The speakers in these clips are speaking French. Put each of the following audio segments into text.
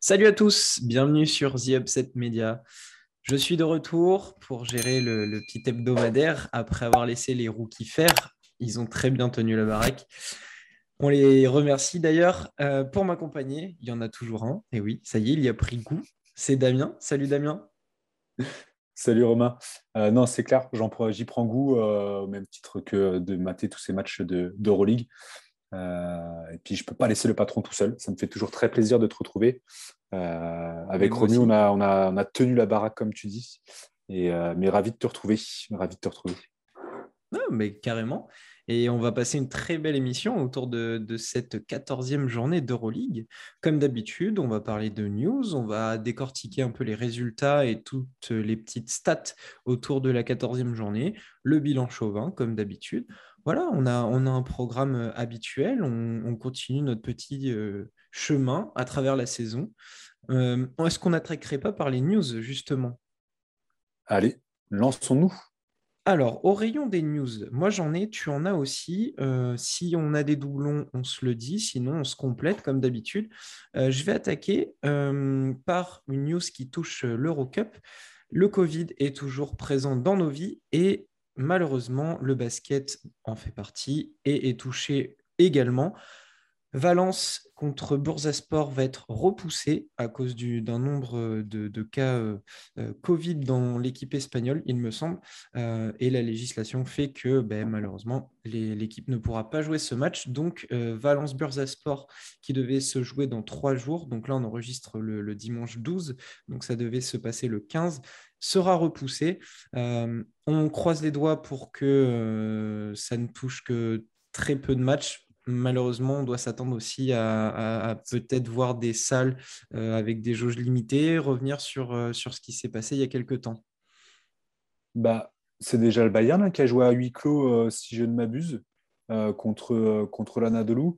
Salut à tous, bienvenue sur The Upset Media. Je suis de retour pour gérer le, petit hebdomadaire après avoir laissé les rookies faire. Ils ont très bien tenu la baraque. On les remercie d'ailleurs euh, pour m'accompagner. Il y en a toujours un. Et oui, ça y est, il y a pris goût. C'est Damien. Salut Damien. Salut Romain. Euh, non, c'est clair, j'y prends goût euh, au même titre que de mater tous ces matchs d'Euroleague. et puis, je ne peux pas laisser le patron tout seul. Ça me fait toujours très plaisir de te retrouver. avec Romu, on a, on, a, on a, tenu la baraque, comme tu dis. Et, mais ravi de te retrouver. Ravi de te retrouver. Non, mais carrément. Et on va passer une très belle émission autour de, cette 14e journée d'Euroleague. Comme d'habitude, on va parler de news, on va décortiquer un peu les résultats et toutes les petites stats autour de la 14e journée, le bilan chauvin, comme d'habitude. Voilà, on a, un programme habituel, on, continue notre petit euh, chemin à travers la saison. Euh, est-ce qu'on n'attaquerait pas par les news, justement? Allez, lançons-nous. Alors, au rayon des news, moi j'en ai, tu en as aussi. Euh, si on a des doublons, on se le dit, sinon on se complète comme d'habitude. Euh, je vais attaquer euh, par une news qui touche l'Eurocup. Le Covid est toujours présent dans nos vies et malheureusement, le basket en fait partie et est touché également. Valence contre Bursasport va être repoussé à cause d'un nombre de, cas euh, euh, Covid dans l'équipe espagnole, il me semble. Euh, et la législation fait que ben, malheureusement, l'équipe ne pourra pas jouer ce match. Donc, Valence-Bursasport, qui devait se jouer dans trois jours, donc là on enregistre le, le, dimanche 12, donc ça devait se passer le 15, sera repoussé. on croise les doigts pour que ça ne touche que très peu de matchs malheureusement, on doit s'attendre aussi à, peut-être voir des salles euh, avec des jauges limitées, revenir sur, euh, sur ce qui s'est passé il y a quelques temps. Bah, c'est déjà le Bayern hein, qui a joué à huis clos, euh, si je ne m'abuse, contre, contre l'Anadolu.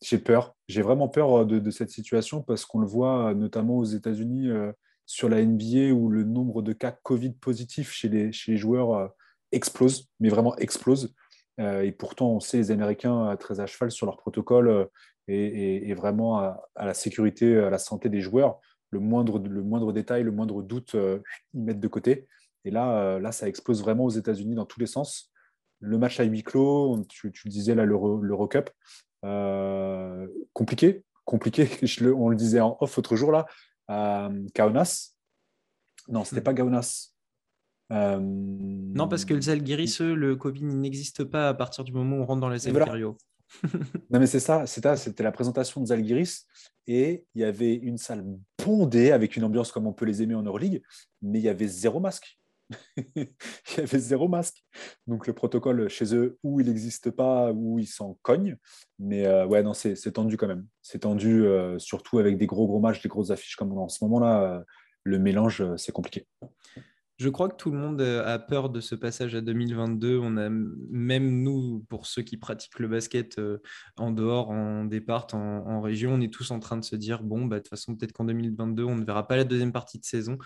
j'ai peur, j'ai vraiment peur de, cette situation parce qu'on le voit notamment aux États-Unis sur la NBA où le nombre de cas Covid positifs chez les joueurs explose, mais vraiment explose. Euh, et pourtant, on sait les Américains très à cheval sur leur protocole euh, et, vraiment à, la sécurité, à la santé des joueurs. Le moindre, le moindre détail, le moindre doute, euh, ils mettent de côté. Et là, là, ça explose vraiment aux États-Unis dans tous les sens. Le match à huis clos, tu, tu disais là l'Eurocup, compliqué, compliqué. on le disait en off l'autre jour là, à Kaunas. Non, c'était hmm. pas Kaunas. Euh, non, parce que le Zalgiris, le Covid n'existe pas à partir du moment où on rentre dans les impériaux. non, mais c'est ça, c'était la présentation de Zalgiris et il y avait une salle bondée avec une ambiance comme on peut les aimer en Euroleague, mais il y avait zéro masque. il y avait zéro masque. Donc le protocole chez eux, où il n'existe pas, où ils s'en cognent. Mais euh, ouais, non, c'est tendu quand même. C'est tendu, euh, surtout avec des gros gros matchs, des grosses affiches comme en ce moment-là. le mélange, c'est compliqué. Je crois que tout le monde euh, a peur de ce passage à 2022. On a même nous, pour ceux qui pratiquent le basket euh, en dehors, en départ, en, région, on est tous en train de se dire bon, bah, de toute façon, peut-être qu'en 2022, on ne verra pas la deuxième partie de saison.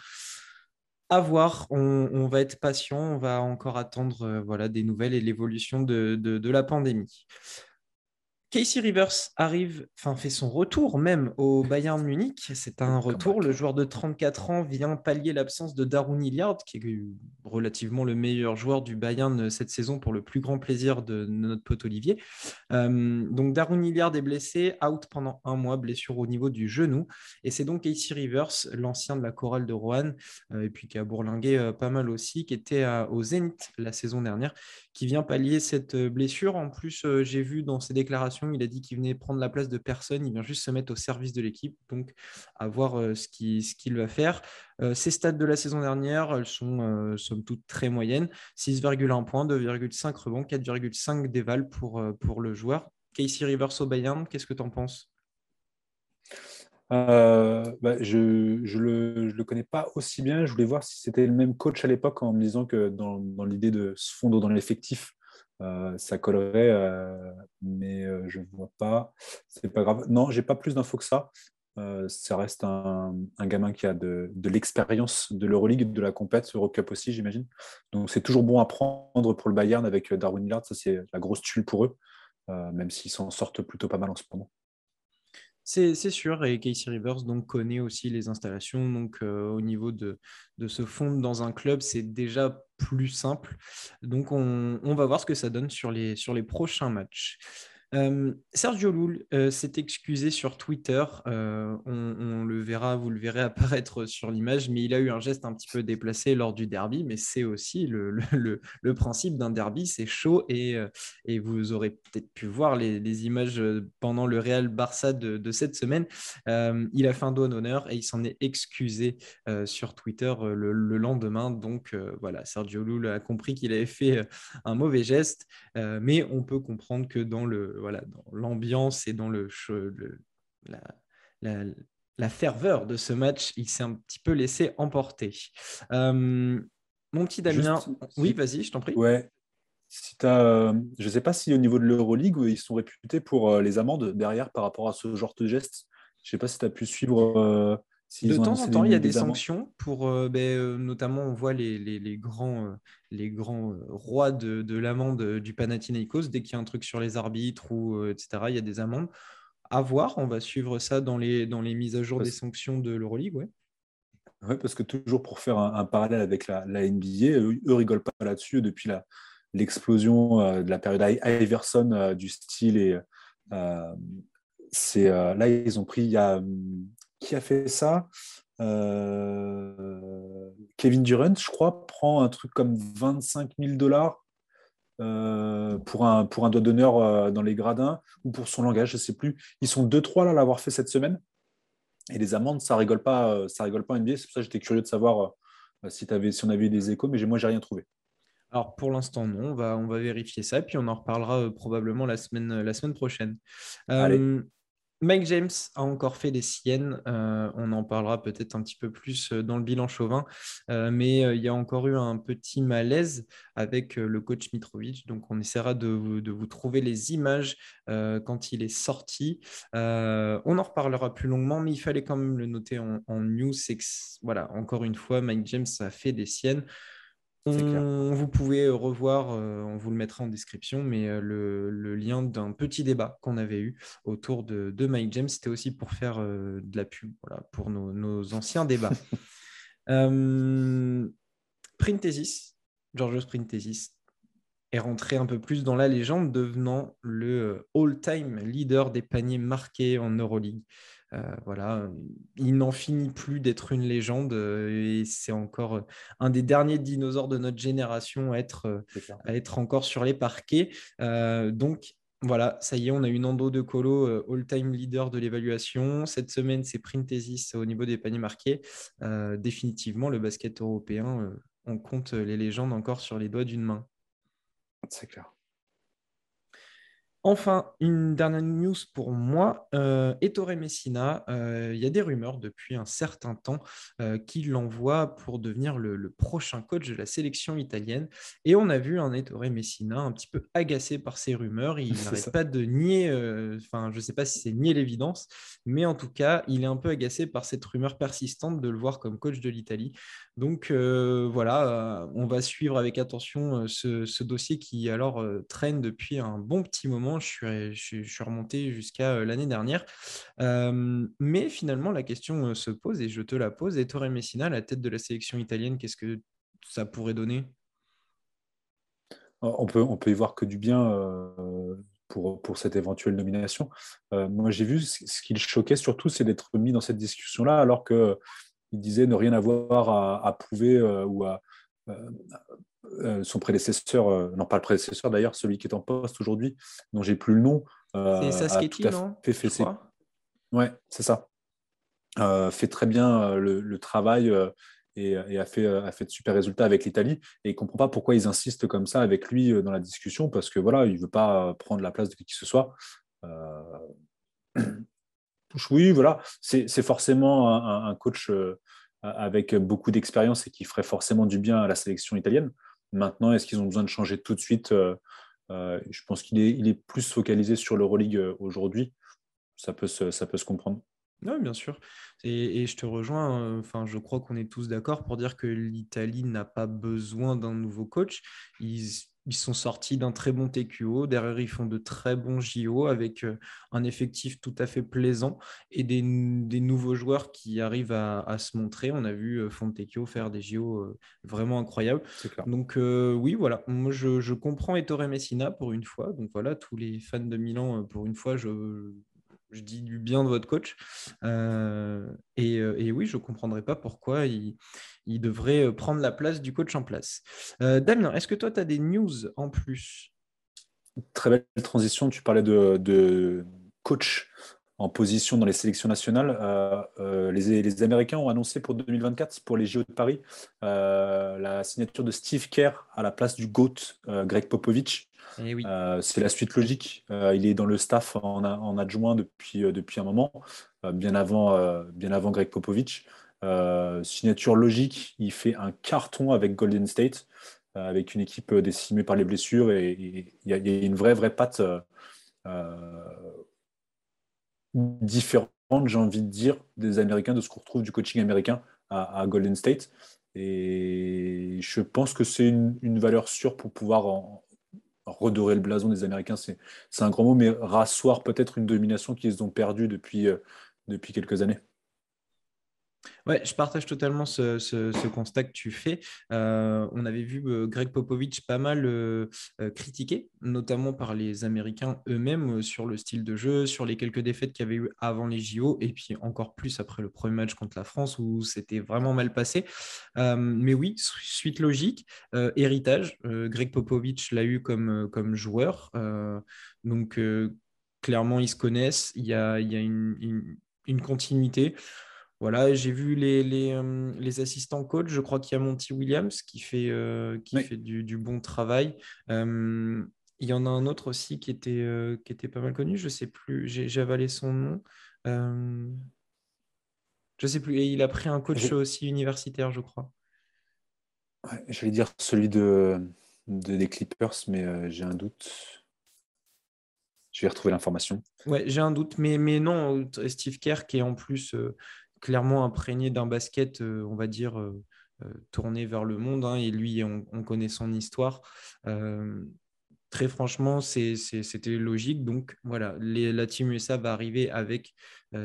À voir, on, va être patient, on va encore attendre euh, voilà, des nouvelles et l'évolution de la pandémie. Casey Rivers arrive, enfin fait son retour même au Bayern Munich. C'est un retour. Le joueur de 34 ans vient pallier l'absence de Darun Hilliard, qui est relativement le meilleur joueur du Bayern cette saison pour le plus grand plaisir de notre pote Olivier. Euh, donc Darun Hilliard est blessé, out pendant un mois, blessure au niveau du genou. Et c'est donc Casey Rivers, l'ancien de la chorale de Roanne, euh, et puis qui a bourlingué euh, pas mal aussi, qui était au Zénith la saison dernière, qui vient pallier cette blessure. En plus, j'ai vu dans ses déclarations il a dit qu'il venait prendre la place de personne, il vient juste se mettre au service de l'équipe, donc à voir euh, ce qu'il va faire. Euh, ses stats de la saison dernière, elles sont euh, somme toute très moyennes 6,1 points, 2,5 rebonds, 4,5 déval pour, pour le joueur. Casey Rivers au Bayern, qu'est-ce que tu en penses bah, je ne le, connais pas aussi bien. Je voulais voir si c'était le même coach à l'époque en me disant que dans l'idée de se fondre dans l'effectif, euh, ça collerait, euh, mais euh, je ne vois pas. C'est pas grave. Non, j'ai pas plus d'infos que ça. ça reste un, gamin qui a de, l'expérience de l'Euroleague, de la compète, Eurocup aussi, j'imagine. Donc c'est toujours bon à prendre pour le Bayern avec Darwin Lillard. Ça, c'est la grosse tuile pour eux, même s'ils s'en sortent plutôt pas mal en ce moment. C'est sûr, et Casey Rivers donc, connaît aussi les installations. Donc, au niveau de, de se fondre dans un club, c'est déjà plus simple. Donc, on, va voir ce que ça donne sur les prochains matchs. Euh, Sergio Loul euh, s'est excusé sur Twitter. Euh, on, le verra, vous le verrez apparaître sur l'image, mais il a eu un geste un petit peu déplacé lors du derby. Mais c'est aussi le, principe d'un derby, c'est chaud et, et, vous aurez peut-être pu voir les, images pendant le Real Barça de, cette semaine. il a fait un doigt d'honneur et il s'en est excusé sur Twitter le, lendemain. Donc voilà, Sergio Loul a compris qu'il avait fait un mauvais geste, mais on peut comprendre que dans le voilà, dans l'ambiance et dans le, la, ferveur de ce match, il s'est un petit peu laissé emporter. Euh, mon petit Damien, oui, vas-y, je t'en prie. Ouais. Si euh, je ne sais pas si au niveau de l'Euroleague, ils sont réputés pour euh, les amendes derrière par rapport à ce genre de gestes. Je ne sais pas si tu as pu suivre de temps en temps, il y a des sanctions pour, euh, ben, euh, notamment, on voit les, les, grands, les grands euh, rois de, de l'amende du Panathinaikos. Dès qu'il y a un truc sur les arbitres ou etc., il y a des amendes. À voir, on va suivre ça dans les, dans les mises à jour des sanctions de l'Euroleague. Ouais. Oui, parce que toujours pour faire un, parallèle avec la, la, NBA, eux, eux rigolent pas là-dessus depuis l'explosion de la période Iverson du style et c'est là ils ont pris il y a qui a fait ça euh, Kevin Durant, je crois, prend un truc comme 25 000 dollars euh, pour, un, pour un doigt d'honneur euh, dans les gradins ou pour son langage, je ne sais plus. Ils sont deux, trois là à l'avoir fait cette semaine. Et les amendes, ça rigole pas, ça rigole pas en NBA. C'est pour ça que j'étais curieux de savoir si, avais, si on avait eu des échos, mais moi, j'ai rien trouvé. Alors pour l'instant, non. On va, on va vérifier ça, puis on en reparlera probablement la semaine, la semaine prochaine. Mike James a encore fait des siennes. Euh, on en parlera peut-être un petit peu plus euh, dans le bilan chauvin. Euh, mais il y a encore eu un petit malaise avec le coach Mitrovic. Donc, on essaiera de vous, trouver les images quand il est sorti. on en reparlera plus longuement, mais il fallait quand même le noter en, en news. Voilà, encore une fois, Mike James a fait des siennes. Vous pouvez euh, revoir, euh, on vous le mettra en description, mais euh, le, lien d'un petit débat qu'on avait eu autour de, de Mike James, c'était aussi pour faire de la pub voilà, pour nos, anciens débats. Printesis, Georgios Printesis, est rentré un peu plus dans la légende, devenant le all-time leader des paniers marqués en Euroleague. Euh, voilà, il n'en finit plus d'être une légende euh, et c'est encore euh, un des derniers dinosaures de notre génération à être, à être encore sur les parquets. donc, voilà, ça y est, on a une endo de Colo, all-time leader de l'évaluation. Cette semaine, c'est Printesis au niveau des paniers marqués. définitivement, le basket européen, on compte les légendes encore sur les doigts d'une main. C'est clair. Enfin, une dernière news pour moi, euh, Ettore Messina, euh, il y a des rumeurs depuis un certain temps euh, qu'il l'envoie pour devenir le, prochain coach de la sélection italienne. Et on a vu un Ettore Messina un petit peu agacé par ces rumeurs. Il n'arrête pas de nier, enfin je ne sais pas si c'est nier l'évidence, mais en tout cas, il est un peu agacé par cette rumeur persistante de le voir comme coach de l'Italie. Donc voilà, on va suivre avec attention ce, ce dossier qui alors traîne depuis un bon petit moment je suis, remonté jusqu'à l'année dernière. mais finalement, la question se pose et je te la pose. Et Torre Messina, la tête de la sélection italienne, qu'est-ce que ça pourrait donner? On peut, on peut y voir que du bien pour, pour cette éventuelle nomination. moi, j'ai vu ce qui le choquait surtout, c'est d'être mis dans cette discussion-là, alors qu'il disait ne rien avoir à prouver ou à, euh, son prédécesseur, euh, non pas le prédécesseur d'ailleurs, celui qui est en poste aujourd'hui, dont j'ai plus le nom. Euh, c'est Saschetti, non? fait, fait Ouais, c'est ça. fait très bien le, travail et, a, fait, a fait de super résultats avec l'Italie. Et il ne comprend pas pourquoi ils insistent comme ça avec lui dans la discussion, parce que voilà, il ne veut pas prendre la place de qui que ce soit. Oui, voilà, c'est forcément un, coach avec beaucoup d'expérience et qui ferait forcément du bien à la sélection italienne. Maintenant, est-ce qu'ils ont besoin de changer tout de suite euh, euh, Je pense qu'il est, il est plus focalisé sur l'Euroleague euh, aujourd'hui. Ça peut, se, ça peut se comprendre. Oui, bien sûr. Et, je te rejoins. Enfin, je crois qu'on est tous d'accord pour dire que l'Italie n'a pas besoin d'un nouveau coach. Ils sont sortis d'un très bon TQO. Derrière, ils font de très bons JO avec euh, un effectif tout à fait plaisant et des, nouveaux joueurs qui arrivent à, se montrer. On a vu euh, Fontecchio faire des JO euh, vraiment incroyables. Donc, oui, voilà. Moi, je, comprends Ettore Messina pour une fois. Donc, voilà, tous les fans de Milan, pour une fois, je, je dis du bien de votre coach. Euh, euh, et, oui, je ne comprendrais pas pourquoi il, devrait prendre la place du coach en place. Euh, Damien, est-ce que toi, tu as des news en plus? Très belle transition. Tu parlais de, coach en position dans les sélections nationales. les, les, Américains ont annoncé pour 2024, pour les JO de Paris, la signature de Steve Kerr à la place du GOAT, Greg Popovich. Eh euh, c'est la suite logique. Euh, il est dans le staff en, adjoint depuis, euh, depuis un moment, bien, avant, bien avant Greg Popovich. signature logique, il fait un carton avec Golden State, avec une équipe décimée par les blessures et il y, a une vraie, vraie patte différente, j'ai envie de dire, des Américains, de ce qu'on retrouve du coaching américain à, Golden State. Et je pense que c'est une, valeur sûre pour pouvoir redorer le blason des Américains, c'est un grand mot, mais rasseoir peut-être une domination qu'ils ont perdue depuis, euh, depuis quelques années. Ouais, je partage totalement ce, constat que tu fais. Euh, on avait vu euh, Greg Popovich pas mal euh, critiqué, notamment par les Américains eux-mêmes sur le style de jeu, sur les quelques défaites qu'il y avait eu avant les JO, et puis encore plus après le premier match contre la France où c'était vraiment mal passé. mais oui, suite logique, héritage. Greg Popovich l'a eu comme, comme joueur. donc clairement, ils se connaissent. Il y a, il y a une, une continuité. Voilà, j'ai vu les, les, euh, assistants coach. Je crois qu'il y a Monty Williams qui fait, euh, qui fait du, bon travail. il y en a un autre aussi qui était, euh, qui était pas mal connu. Je sais plus, j'ai avalé son nom. je sais plus. Et il a pris un coach aussi universitaire, je crois. Ouais, J'allais dire celui de, des Clippers, mais j'ai un doute. Je vais retrouver l'information. Ouais, j'ai un doute, mais, mais non, Steve Kerr qui est en plus clairement imprégné d'un basket, euh, on va dire, euh, euh, tourné vers le monde. Hein, et lui, on, connaît son histoire très franchement, c'était logique. Donc voilà, la Team USA va arriver avec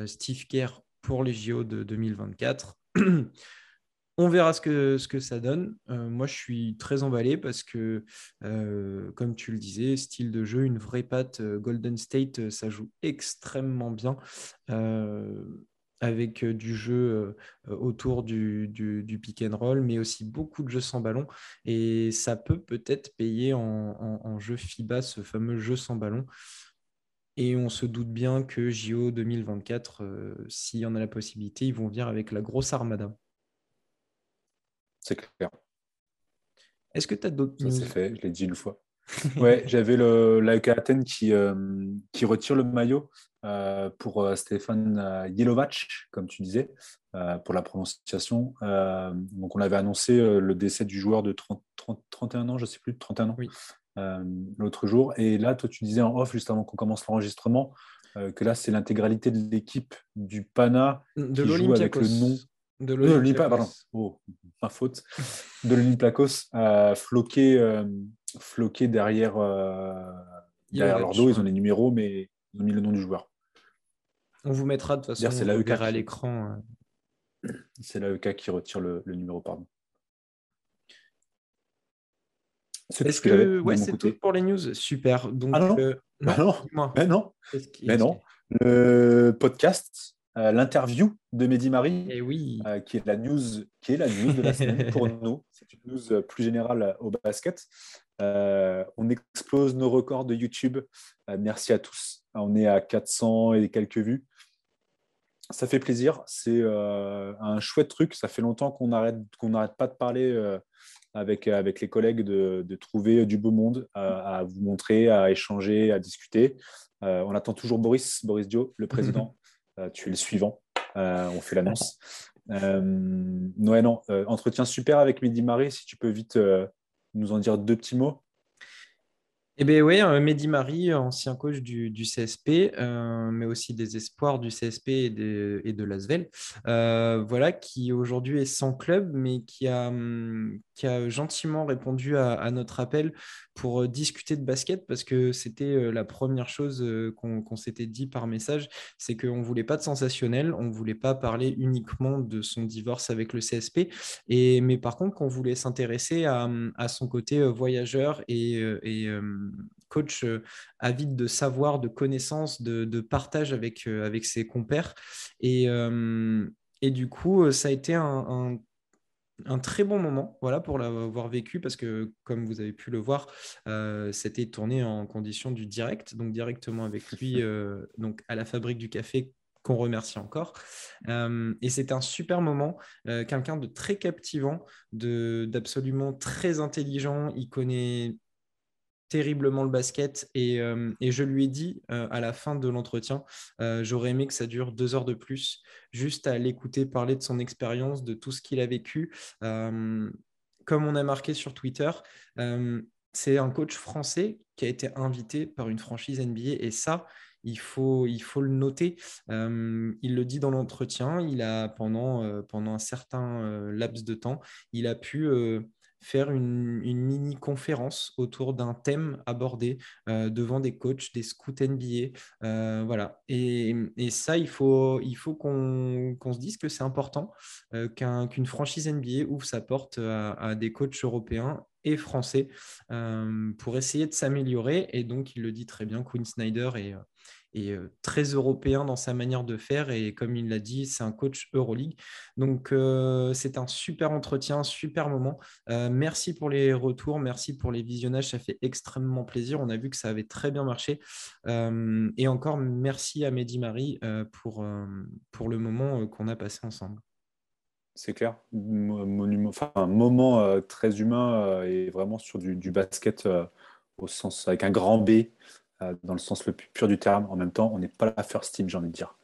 Steve Kerr pour les JO de 2024. On verra ce que, ce que ça donne. moi, je suis très emballé parce que, comme tu le disais, style de jeu, une vraie patte. Golden State, ça joue extrêmement bien avec du jeu autour du, pick and roll, mais aussi beaucoup de jeux sans ballon. Et ça peut peut-être payer en, jeu FIBA, ce fameux jeu sans ballon. Et on se doute bien que JO 2024, euh, s'il y en a la possibilité, ils vont venir avec la grosse armada. C'est clair. Est-ce que tu as d'autres Ça, c'est fait, je l'ai dit une fois. ouais, j'avais l'AEK Athènes qui, qui retire le maillot euh, pour euh, Stéphane Yelovac, comme tu disais, euh, pour la prononciation. donc, on avait annoncé le décès du joueur de 30, 31 ans, je ne sais plus, 31 ans, oui. l'autre jour. Et là, toi, tu disais en off, juste avant qu'on commence l'enregistrement, que là, c'est l'intégralité de l'équipe du PANA de qui joue avec le nom. De l'Olympiakos. pardon. Oh, ma faute. De l'Olympiakos, floqué, floqué derrière, derrière leur dos. Ils ont les numéros, mais ils ont mis le nom du joueur. On vous mettra de toute façon c'est l'AEK à l'écran. Euh. C'est l'AEK qui retire le, numéro, pardon. Est-ce que, ouais, c'est tout pour les news? Super. Donc, ah non, euh, bah non, mais non, mais non. Le podcast, euh, l'interview de Mehdi Marie, eh oui. qui est la news, qui est la news de la semaine pour nous. C'est une news plus générale au basket. on explose nos records de YouTube. merci à tous. On est à 400 et quelques vues ça fait plaisir. C'est euh, un chouette truc. Ça fait longtemps qu'on n'arrête qu'on n'arrête pas de parler euh, avec, avec les collègues de, de trouver du beau monde à, vous montrer, à échanger, à discuter. Euh, on attend toujours Boris, Boris Dio, le président. tu es le suivant. on fait l'annonce. Euh, non, entretien super avec Mehdi Marie. Si tu peux vite nous en dire deux petits mots. Eh bien oui, euh, Mehdi Marie, ancien coach du, CSP, euh, mais aussi des espoirs du CSP et, de l'Asvel, euh, voilà, qui aujourd'hui est sans club, mais qui a, hum, gentiment répondu à, notre appel pour discuter de basket, parce que c'était la première chose qu'on s'était dit par message, c'est qu'on ne voulait pas de sensationnel, on ne voulait pas parler uniquement de son divorce avec le CSP, et, mais par contre qu'on voulait s'intéresser à, son côté voyageur et, et coach euh, avide de savoir, de connaissances, de, partage avec, euh, avec ses compères. Et, euh, et du coup, ça a été un, très bon moment voilà, pour l'avoir vécu parce que, comme vous avez pu le voir, c'était tourné en condition du direct, donc directement avec lui donc à la fabrique du café qu'on remercie encore. et c'est un super moment, quelqu'un de très captivant, d'absolument très intelligent. Il connaît terriblement le basket et, euh, et je lui ai dit euh, à la fin de l'entretien, euh, j'aurais aimé que ça dure deux heures de plus, juste à l'écouter parler de son expérience, de tout ce qu'il a vécu. comme on a marqué sur Twitter, c'est un coach français qui a été invité par une franchise NBA et ça, il faut, il faut le noter. il le dit dans l'entretien, il a pendant, pendant un certain laps de temps, il a pu faire une, mini-conférence autour d'un thème abordé euh, devant des coachs, des scouts NBA. Euh, voilà. Et, ça, il faut, qu'on se dise que c'est important euh, qu'une franchise NBA ouvre sa porte à, des coachs européens et français pour essayer de s'améliorer. Et donc, il le dit très bien, Quinn Snyder est et très européen dans sa manière de faire. Et comme il l'a dit, c'est un coach Euroleague. Donc, c'est un super entretien, super moment. Merci pour les retours, merci pour les visionnages. Ça fait extrêmement plaisir. On a vu que ça avait très bien marché. et encore, merci à Mehdi Marie pour, pour le moment qu'on a passé ensemble. C'est clair. Un moment très humain et vraiment sur du, du basket au sens avec un grand B. Euh, dans le sens le plus pur du terme. En même temps, on n'est pas la first team, j'ai envie de dire.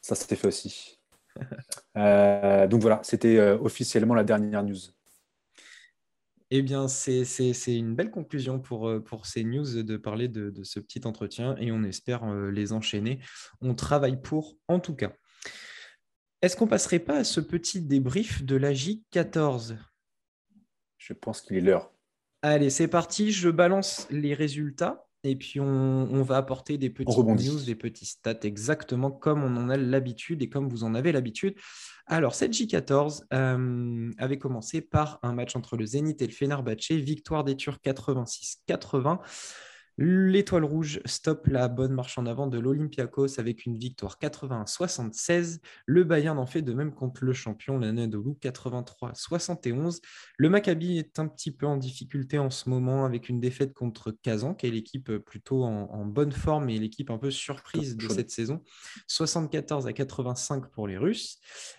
Ça, c'était fait aussi. Euh, donc voilà, c'était euh, officiellement la dernière news. Eh bien, c'est une belle conclusion pour, pour ces news de parler de, de, ce petit entretien et on espère les enchaîner. On travaille pour, en tout cas. Est-ce qu'on passerait pas à ce petit débrief de la J14 Je pense qu'il est l'heure. Allez, c'est parti. Je balance les résultats et puis, on, va apporter des petites news, des petits stats, exactement comme on en a l'habitude et comme vous en avez l'habitude. Alors, cette J14 euh, avait commencé par un match entre le Zénith et le Fenerbahçe, victoire des Turcs 86-80. L'étoile rouge stoppe la bonne marche en avant de l'Olympiakos avec une victoire 81-76. Le Bayern en fait de même contre le champion, l'Anadolu 83-71. Le Maccabi est un petit peu en difficulté en ce moment avec une défaite contre Kazan, qui est l'équipe plutôt en, bonne forme et l'équipe un peu surprise de cette saison. 74 à 85 pour les Russes.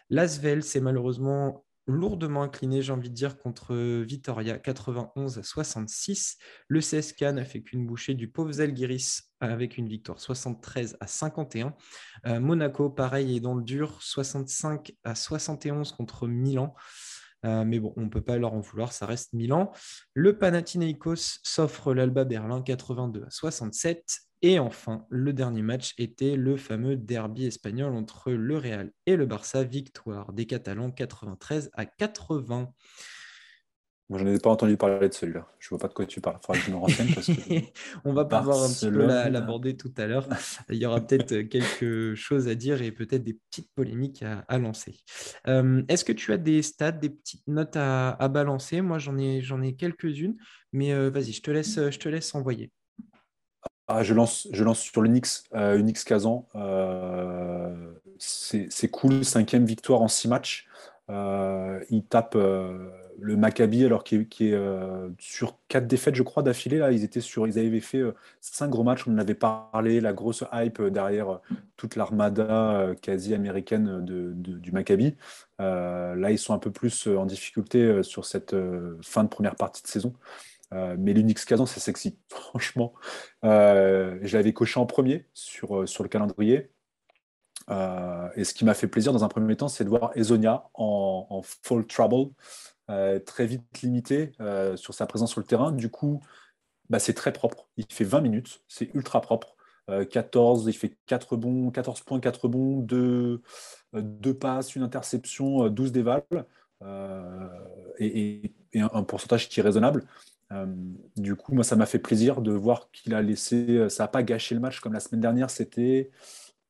L'Asvel, c'est malheureusement lourdement incliné, j'ai envie de dire, contre Vitoria, 91 à 66. Le CSK n'a fait qu'une bouchée du pauvre Zalgiris avec une victoire 73 à 51. Euh, Monaco, pareil, est dans le dur, 65 à 71 contre Milan. Euh, mais bon, on ne peut pas leur en vouloir, ça reste Milan. Le Panathinaikos s'offre l'Alba Berlin 82 à 67. Et enfin, le dernier match était le fameux derby espagnol entre le Real et le Barça, victoire des Catalans 93 à 80. Moi, je n'en ai pas entendu parler de celui-là. Je ne vois pas de quoi tu parles. Il faudra que je me renseigne. On va pouvoir un petit peu l'aborder tout à l'heure. Il y aura peut-être quelque chose à dire et peut-être des petites polémiques à, lancer. Euh, est-ce que tu as des stats, des petites notes à, balancer? Moi, j'en ai, ai quelques-unes, mais euh, vas-y, je, te laisse, je te laisse envoyer. Ah, je, lance, je lance sur l'Unix, euh, Unix Kazan. Euh, c'est cool, cinquième victoire en six matchs. Euh, il tape euh, le Maccabi alors qu'il est sur quatre défaites, je crois, d'affilée. Là, ils étaient sur, ils avaient fait cinq gros matchs. On en avait parlé, la grosse hype derrière toute l'armada quasi américaine du Maccabi. là, ils sont un peu plus en difficulté sur cette fin de première partie de saison. Euh, mais l'Unix Kazan, c'est sexy. Franchement, euh, je l'avais coché en premier sur, euh, le calendrier. et ce qui m'a fait plaisir dans un premier temps, c'est de voir Ezonia en, en full trouble, très vite limité sur sa présence sur le terrain. Du coup, bah, c'est très propre. Il fait 20 minutes, c'est ultra propre. 14, il fait 4 bons, 14 points, 4 bons, 2, passes, une interception, 12 dévals. et, un, pourcentage qui est raisonnable. du coup, moi, ça m'a fait plaisir de voir qu'il a laissé. Ça n'a pas gâché le match comme la semaine dernière. C'était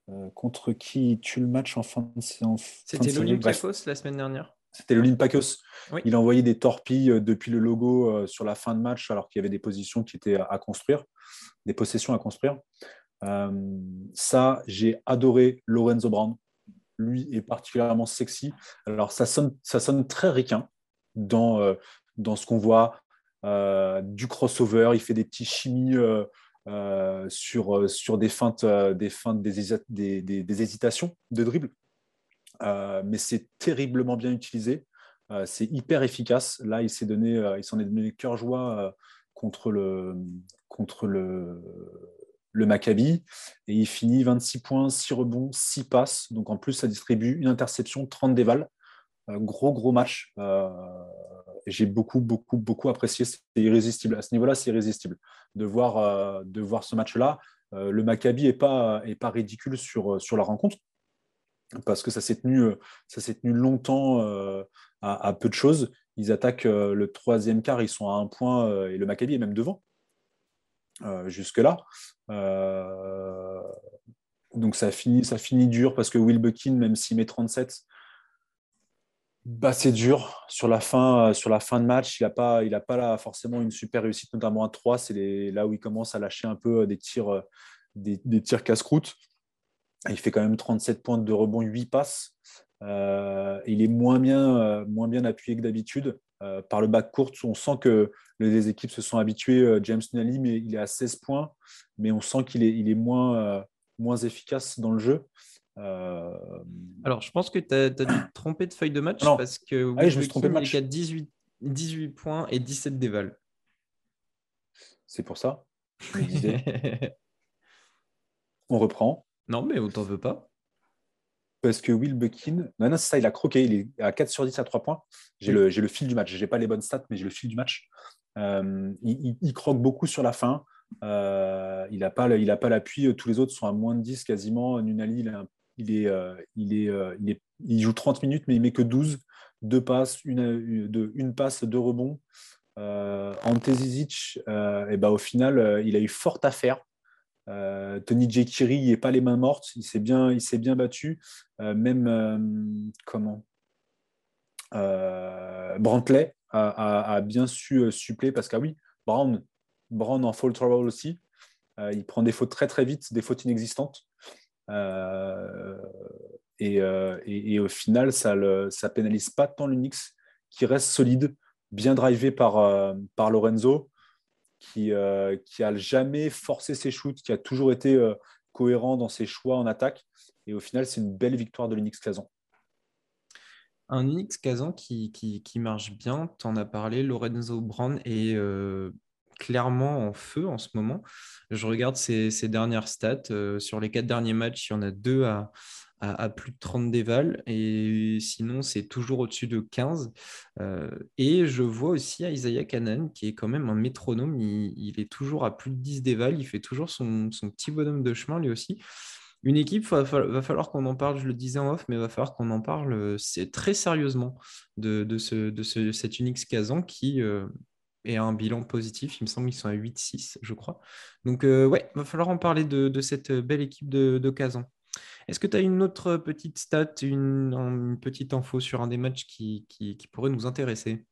euh, contre qui tue le match en fin de séance C'était l'Olympiakos la semaine dernière C'était l'Olympiakos. Il a envoyé des torpilles euh, depuis le logo euh, sur la fin de match alors qu'il y avait des positions qui étaient à construire, des possessions à construire. ça, j'ai adoré Lorenzo Brown. Lui est particulièrement sexy. Alors, ça sonne, ça sonne très ricain dans, dans ce qu'on voit. du crossover, il fait des petits chimies euh, sur, euh, sur des feintes, euh, des, feintes des, des, hésitations de dribble. Mais c'est terriblement bien utilisé. c'est hyper efficace. Là, il s'est donné, il s'en est donné cœur joie contre le, contre le, Maccabi et il finit 26 points, 6 rebonds, 6 passes. Donc en plus, ça distribue une interception, 30 dévals. gros, gros match j'ai beaucoup, beaucoup, beaucoup apprécié. C'est irrésistible. À ce niveau-là, c'est irrésistible de voir, euh, de voir ce match-là. Euh, le Maccabi n'est pas, est pas ridicule sur, sur la rencontre parce que ça s'est tenu, ça s'est tenu longtemps euh, à, peu de choses. Ils attaquent le troisième quart, ils sont à un point et le Maccabi est même devant jusque-là. donc ça finit, ça finit dur parce que Will Buckin, même s'il met 37, bah, c'est dur sur la fin, euh, sur la fin de match. Il n'a pas, il a pas là forcément une super réussite, notamment à 3. C'est là où il commence à lâcher un peu euh, des tirs, euh, des, tirs casse-croûte. Il fait quand même 37 points de rebond, 8 passes. il est moins bien, moins bien appuyé que d'habitude. par le bac court, on sent que les équipes se sont habituées. James Nally, mais il est à 16 points, mais on sent qu'il est, il est moins, moins efficace dans le jeu. Euh, Alors, je pense que tu as, dû te tromper de feuille de match parce que ah je me suis trompé de match. Il 18, 18 points et 17 déval. C'est pour ça. on reprend. Non, mais on t'en veut pas. Parce que Will Buckin, non, non c'est ça, il a croqué. Il est à 4 sur 10 à 3 points. J'ai le, le, fil du match. Je n'ai pas les bonnes stats, mais j'ai le fil du match. Euh, il, il, croque beaucoup sur la fin. Euh, il n'a pas, l'appui. Tous les autres sont à moins de 10 quasiment. Nunali, il est un il, est, euh, il, est, il, est, il, joue 30 minutes, mais il met que 12. Deux passes, une, une passe, deux rebonds. Euh, Ante Zizic, et ben, au final, il a eu fort à faire. Tony Jekiri, n'est pas les mains mortes, il s'est bien, battu. même comment Brantley a, bien su suppléer parce que ah oui, Brown, Brown en fall trouble aussi. il prend des fautes très très vite, des fautes inexistantes. Euh, euh, et, au final, ça ne pénalise pas tant l'Unix qui reste solide, bien drivé euh, par Lorenzo, qui, qui a jamais forcé ses shoots, qui a toujours été cohérent dans ses choix en attaque. Et au final, c'est une belle victoire de l'Unix Kazan. Un Unix Kazan qui, qui, marche bien, tu en as parlé, Lorenzo Brand est clairement en feu en ce moment. Je regarde ses, dernières stats. Euh, sur les quatre derniers matchs, il y en a deux à, à, plus de 30 déval. Et sinon, c'est toujours au-dessus de 15. Euh, et je vois aussi Isaiah Kanan, qui est quand même un métronome. Il, est toujours à plus de 10 déval. Il fait toujours son, petit bonhomme de chemin, lui aussi. Une équipe, va, va falloir qu'on en parle, je le disais en off, mais va falloir qu'on en parle euh, très sérieusement de, de, ce, de ce, cet Unix Kazan qui, et un bilan positif. Il me semble qu'ils sont à 8-6, je crois. Donc, euh, ouais, va falloir en parler de, cette belle équipe de Kazan. Est-ce que tu as une autre petite stat, une, petite info sur un des matchs qui, qui, pourrait nous intéresser?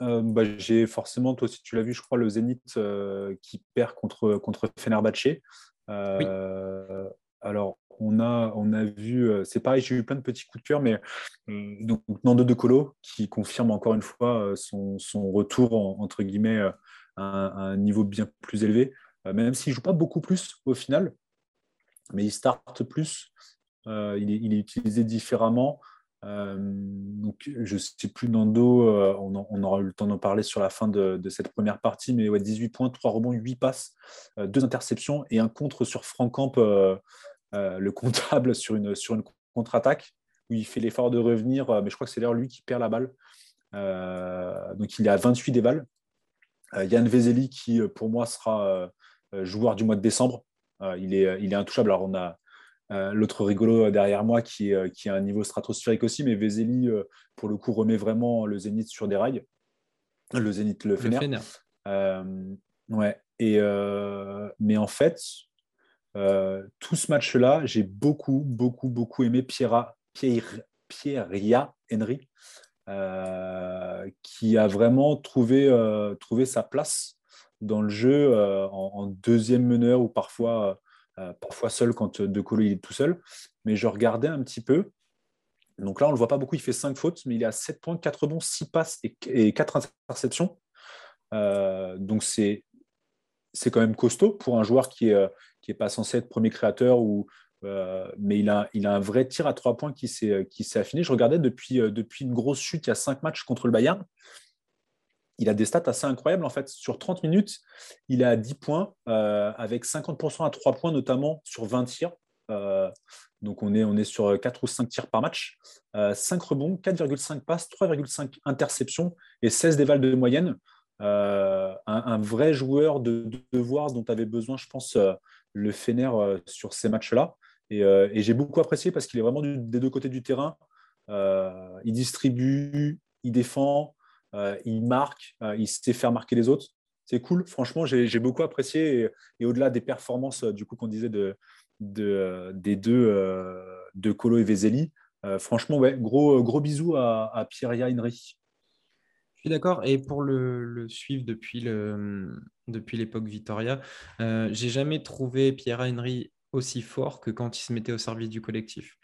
Euh, bah, J'ai forcément, toi si tu l'as vu, je crois, le Zénith euh, qui perd contre, contre Fenerbahce. Oui. Alors, on a, on a vu, euh, c'est pareil, j'ai eu plein de petits coups de cœur, mais euh, donc Nando De Colo qui confirme encore une fois euh, son, retour entre guillemets à un, niveau bien plus élevé, même s'il joue pas beaucoup plus au final, mais il starte plus, il est, utilisé différemment. donc, je ne sais plus, Nando, on, aura eu le temps d'en parler sur la fin de, cette première partie, mais ouais, 18 points, 3 rebonds, 8 passes, 2 interceptions et un contre sur Frankamp euh, le comptable sur une, sur une contre-attaque où il fait l'effort de revenir, euh, mais je crois que c'est d'ailleurs lui qui perd la balle. Euh, donc il est à 28 dévals. Yann Vezeli, qui pour moi sera joueur du mois de décembre. Il, est, il est intouchable. Alors, on a l'autre rigolo derrière moi qui, qui a un niveau stratosphérique aussi, mais Vezeli, pour le coup, remet vraiment le Zénith sur des rails. Le Zénith, le Fener. ouais. Et, mais en fait, tout ce match-là, j'ai beaucoup, beaucoup, beaucoup aimé Pierre, Pierre, Pierre Henry, euh, qui a vraiment trouvé, euh, trouvé sa place dans le jeu euh, en, deuxième meneur ou parfois, parfois seul quand De Colo est tout seul. Mais je regardais un petit peu. Donc là, on ne le voit pas beaucoup, il fait 5 fautes, mais il a 7 points, 4 bons, 6 passes et, et 4 interceptions. donc c'est quand même costaud pour un joueur qui n'est est pas censé être premier créateur ou, euh, mais il a, il un vrai tir à trois points qui s'est affiné. Je regardais depuis, euh, depuis une grosse chute, il y a cinq matchs contre le Bayern. Il a des stats assez incroyables. En fait, sur 30 minutes, il a 10 points, euh, avec 50% à 3 points, notamment sur 20 tirs. donc, on est, sur 4 ou 5 tirs par match. 5 rebonds, 4,5 passes, 3,5 interceptions et 16 dévals de moyenne. Un, vrai joueur de, devoir dont avait besoin, je pense, le Fener sur ces matchs-là. Euh, et, j'ai beaucoup apprécié parce qu'il est vraiment des deux côtés du terrain. Euh, il distribue, il défend, euh, il marque, il sait faire marquer les autres. C'est cool. Franchement, j'ai beaucoup apprécié. Et, au-delà des performances, du coup, qu'on disait de, des deux, de Colo et Vezeli, franchement, ouais, gros, gros bisous à, à Pierre Henry. Je suis d'accord. Et pour le, suivre depuis le depuis l'époque Vittoria, j'ai jamais trouvé Pierre Henry aussi fort que quand il se mettait au service du collectif.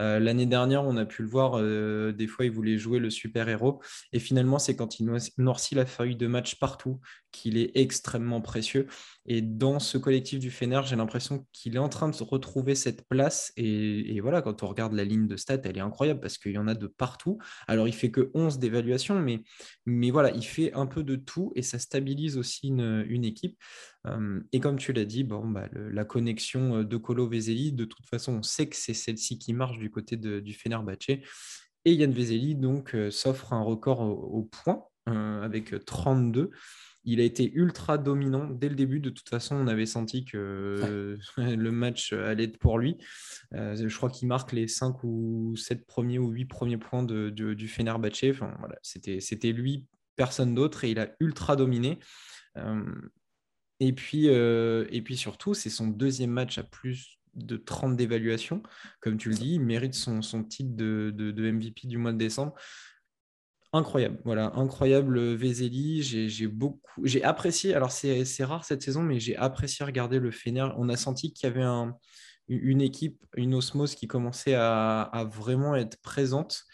Euh, l'année dernière, on a pu le voir, euh, des fois, il voulait jouer le super-héros. Et finalement, c'est quand il noircit la feuille de match partout qu'il est extrêmement précieux. Et dans ce collectif du Fener, j'ai l'impression qu'il est en train de se retrouver cette place. Et, voilà, quand on regarde la ligne de stats, elle est incroyable parce qu'il y en a de partout. Alors, il fait que 11 d'évaluation, mais, mais voilà, il fait un peu de tout et ça stabilise aussi une, équipe. Euh, et comme tu l'as dit, bon, bah, la connexion de Colo Vezeli, de toute façon, on sait que c'est celle-ci qui marche du côté de, du Fenerbahce. Et Yann Vezeli donc euh, s'offre un record au, point euh, avec 32. Il a été ultra dominant dès le début. De toute façon, on avait senti que le match allait être pour lui. Euh, je crois qu'il marque les 5 ou 7 premiers ou 8 premiers points de, du Fenerbahce. Enfin, voilà, C'était lui, personne d'autre, et il a ultra dominé. Euh, et, puis, euh, et puis surtout, c'est son deuxième match à plus de 30 d'évaluation. Comme tu le dis, il mérite son, son titre de, MVP du mois de décembre incroyable. Voilà, incroyable euh, Vezeli. J'ai beaucoup, j'ai apprécié. Alors c'est rare cette saison, mais j'ai apprécié regarder le Fener. On a senti qu'il y avait un, une équipe, une osmose qui commençait à vraiment être présente.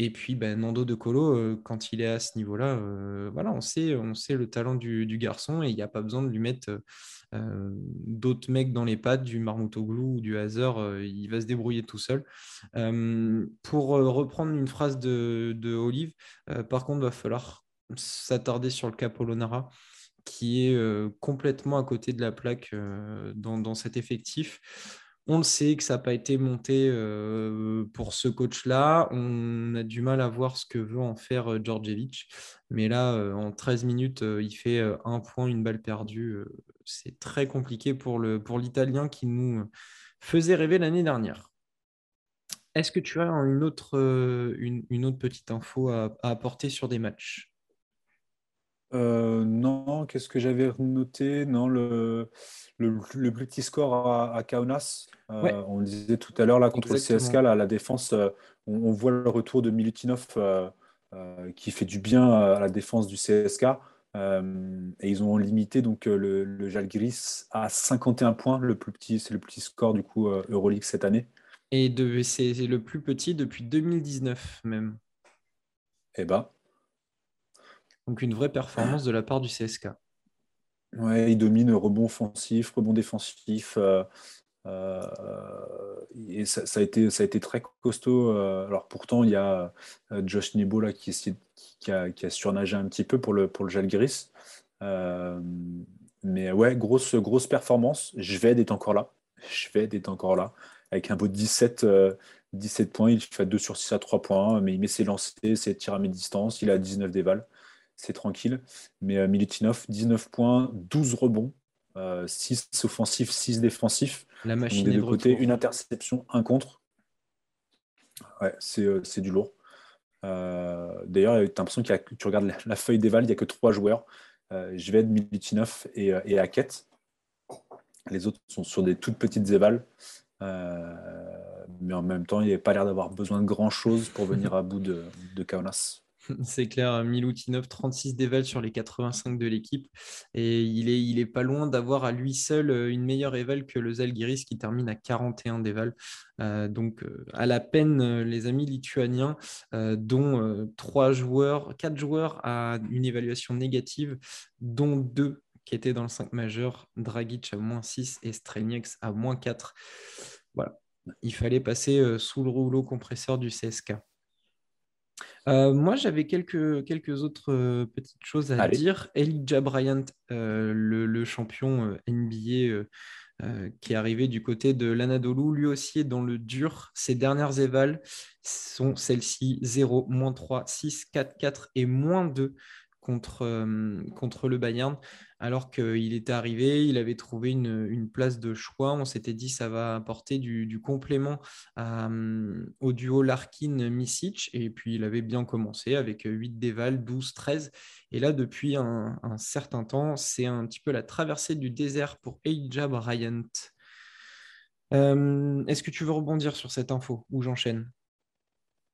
Et puis ben, Nando De Colo, euh, quand il est à ce niveau-là, euh, voilà, on sait, on sait le talent du, garçon et il n'y a pas besoin de lui mettre euh, d'autres mecs dans les pattes, du Marmoutoglou ou du Hazard, il va se débrouiller tout seul. pour reprendre une phrase de, de Olive, par contre, il va falloir s'attarder sur le cas Polonara qui est complètement à côté de la plaque dans, dans cet effectif. On le sait que ça n'a pas été monté euh, pour ce coach-là. On a du mal à voir ce que veut en faire euh, Djordjevic. Mais là, euh, en 13 minutes, il fait un point, une balle perdue. c'est très compliqué pour l'Italien qui nous faisait rêver l'année dernière. Est-ce que tu as une, autre petite info à apporter sur des matchs? Euh, non, qu'est-ce que j'avais noté? Non, le, le, le, plus petit score à, Kaunas. Euh, on le disait tout à l'heure, là, contre le CSK, la défense, euh, on, voit le retour de Milutinov qui fait du bien à la défense du CSK. et ils ont limité donc le, le Jalgiris à 51 points, le plus petit, c'est le petit score du coup Euroleague cette année. Et c'est le plus petit depuis 2019 même. Eh ben, donc une vraie performance de la part du CSK. Ouais, il domine rebond offensif, rebond défensif. Euh, euh, et ça, a été, très costaud. Euh, alors pourtant, il y a Josh Nebo qui, qui, a, qui, a, surnagé un petit peu pour le, pour mais ouais, grosse, grosse performance. Vais être encore là. Vais être encore là. Avec un beau 17, 17 points, il fait 2 sur 6 à 3 points, mais il met ses lancers, ses tirs à mi-distance, il a 19 dévals c'est tranquille. Mais Militinov, 19 points, 12 rebonds, 6 offensifs, 6 défensifs. La machine des deux de côtés, une interception, un contre. Ouais, c'est du lourd. D'ailleurs, tu as l'impression que tu regardes la, la feuille d'éval, il n'y a que trois joueurs. Jved, Militinov et, et Hackett. Les autres sont sur des toutes petites évals. mais en même temps, il n'y avait pas l'air d'avoir besoin de grand-chose pour venir à bout de, de Kaunas. C'est clair, Milutinov, 36 dévals sur les 85 de l'équipe. Et il est, pas loin d'avoir à lui seul euh, une meilleure éval que le Zalgiris qui termine à 41 dévals. Euh, donc, euh, à la peine, euh, les amis lituaniens, euh, dont euh, trois joueurs, quatre joueurs à une évaluation négative, dont deux qui étaient dans le 5 majeur, Dragic à moins 6 et Strelnieks à moins 4. Voilà, il fallait passer euh, sous le rouleau compresseur du CSK. Euh, moi, j'avais quelques, quelques autres euh, petites choses à Allez. dire. Elijah Bryant, euh, le, le champion NBA qui est arrivé du côté de l'Anadolu, lui aussi est dans le dur. Ses dernières évals sont celles-ci 0, moins 3, 6, 4, 4 et moins 2 contre, euh, contre le Bayern. Alors qu'il était arrivé, il avait trouvé une, une place de choix. On s'était dit ça va apporter du, du complément à, euh, au duo Larkin-Misic. Et puis il avait bien commencé avec 8 déval, 12, 13. Et là, depuis un, un certain temps, c'est un petit peu la traversée du désert pour Elijah Bryant. Euh, Est-ce que tu veux rebondir sur cette info ou j'enchaîne?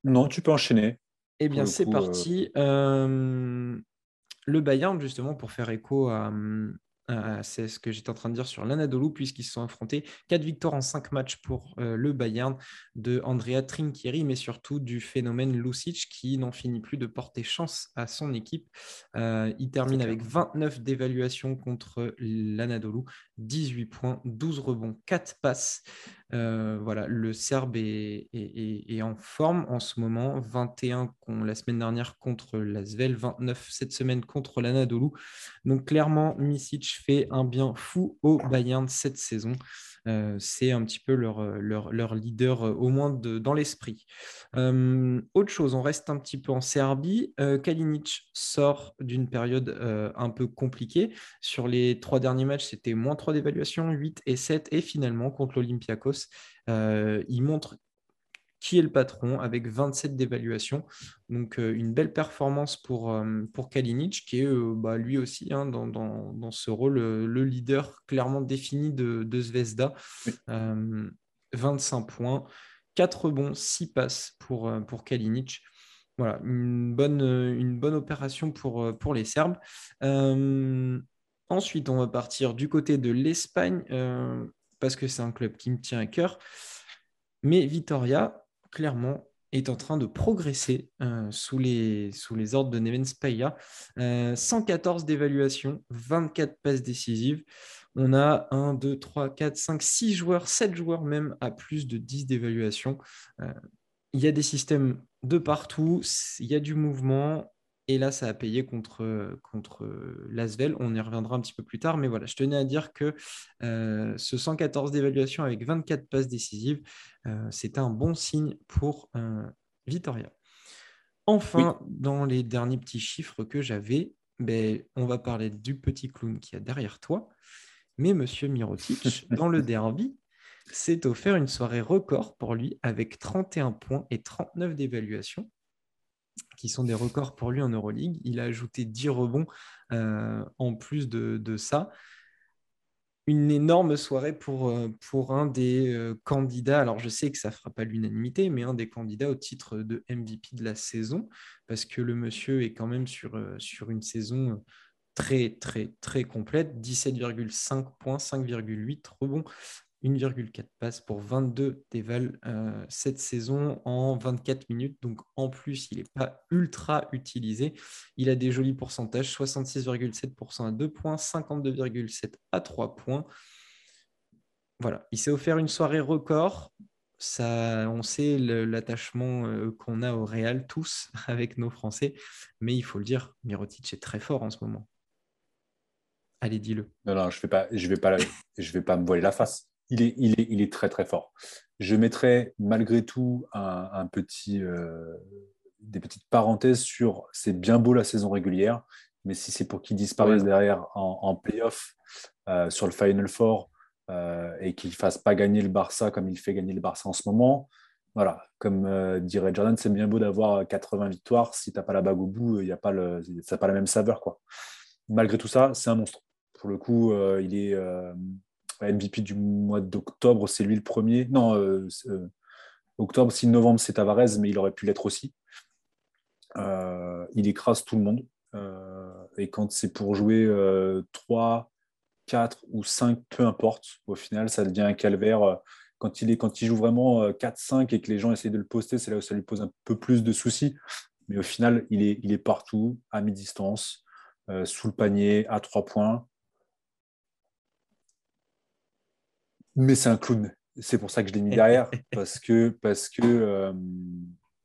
Non, tu peux enchaîner. Eh bien, c'est parti. Euh, le Bayern, justement, pour faire écho à, à- c'est ce que j'étais en train de dire sur l'Anadolu, puisqu'ils se sont affrontés. Quatre victoires en cinq matchs pour euh, le Bayern de Andrea Trinchieri, mais surtout du phénomène Lucic qui n'en finit plus de porter chance à son équipe. Euh, il termine avec 29 d'évaluation contre l'Anadolu, 18 points, 12 rebonds, 4 passes. Euh, voilà, le Serbe est, en forme en ce moment. 21 con- la semaine dernière contre l'Asvel, 29 cette semaine contre l'Anadolu. Donc clairement, Misic fait un bien fou au Bayern cette saison. Euh, c'est un petit peu leur, leader, euh, au moins dans l'esprit. Autre chose, on reste un petit peu en Serbie. Kalinic sort d'une période un peu compliquée. Sur les trois derniers matchs, c'était moins 3 d'évaluation, 8 et 7. Et finalement, contre l'Olympiakos, euh, il montre qui est le patron avec 27 d'évaluation. Donc euh, une belle performance pour, euh, pour Kalinic, qui est euh, bah, lui aussi hein, dans, dans- dans ce rôle le leader clairement défini de, de Zvezda. Oui. Euh, 25 points, 4 rebonds, 6 passes pour, pour Kalinic. Voilà, une bonne, une bonne opération pour, pour les Serbes. Ensuite, on va partir du côté de l'Espagne, euh, parce que c'est un club qui me tient à cœur. Mais Vitoria, clairement, est en train de progresser euh, sous, les, ordres de Nevens Paya. Euh, 114 d'évaluation, 24 passes décisives. On a 1, 2, 3, 4, 5, 6 joueurs, 7 joueurs même à plus de 10 d'évaluation. Euh, il y a des systèmes de partout, il y a du mouvement. Et là, ça a payé contre, contre Lasvel. On y reviendra un petit peu plus tard. Mais voilà, je tenais à dire que euh, ce 114 d'évaluation avec 24 passes décisives, euh, c'était un bon signe pour euh, Vitoria. Enfin, dans les derniers petits chiffres que j'avais, ben, on va parler du petit clown qui est derrière toi. Mais Monsieur Mirotic, dans le derby, s'est offert une soirée record pour lui avec 31 points et 39 d'évaluation qui sont des records pour lui en Euroleague. Il a ajouté 10 rebonds euh, en plus de, ça. Une énorme soirée pour, euh, pour un des euh, candidats. Alors, je sais que ça ne fera pas l'unanimité, mais un des candidats au titre de MVP de la saison, parce que le monsieur est quand même sur, sur une saison très, très, très complète. 17,5 points, 5,8 rebonds, 1,4 passes pour 22 déval euh, cette saison en 24 minutes. Donc en plus, il n'est pas ultra utilisé. Il a des jolis pourcentages 66,7% à 2 points, 52,7 à 3 points. Voilà, il s'est offert une soirée record. Ça, on sait l'attachement euh, qu'on a au Real tous avec nos Français, mais il faut le dire, Mirotic est très fort en ce moment. Allez, dis-le. Non, non, je ne vais, vais pas me voiler la face il est, il, est, il est, très très fort. Je mettrais malgré tout un, un petit euh, des petites parenthèses sur c'est bien beau la saison régulière, mais si c'est pour qu'ils disparaissent derrière en, en playoff euh, sur le Final Four euh, et qu'ils ne fassent pas gagner le Barça comme il fait gagner le Barça en ce moment, voilà, comme euh, dirait Jordan, c'est bien beau d'avoir 80 victoires. Si tu n'as pas la bague au bout, y a pas le, ça n'a pas la même saveur. Quoi. Malgré tout ça, c'est un monstre. Pour le coup, il est MVP du mois d'octobre, c'est lui le premier. Non, octobre, si novembre, c'est Tavares, mais il aurait pu l'être aussi. il écrase tout le monde. Euh, et quand c'est pour jouer 3, euh, 4 ou 5, peu importe, au final, ça devient un calvaire. Euh, quand il, est, quand il joue vraiment 4-5 et que les gens essayent de le poster, c'est là où ça lui pose un peu plus de soucis. Mais au final, il est, il est partout, à mi-distance, sous le panier, à 3 points. Mais c'est un clown. C'est pour ça que je l'ai mis derrière, parce que, parce que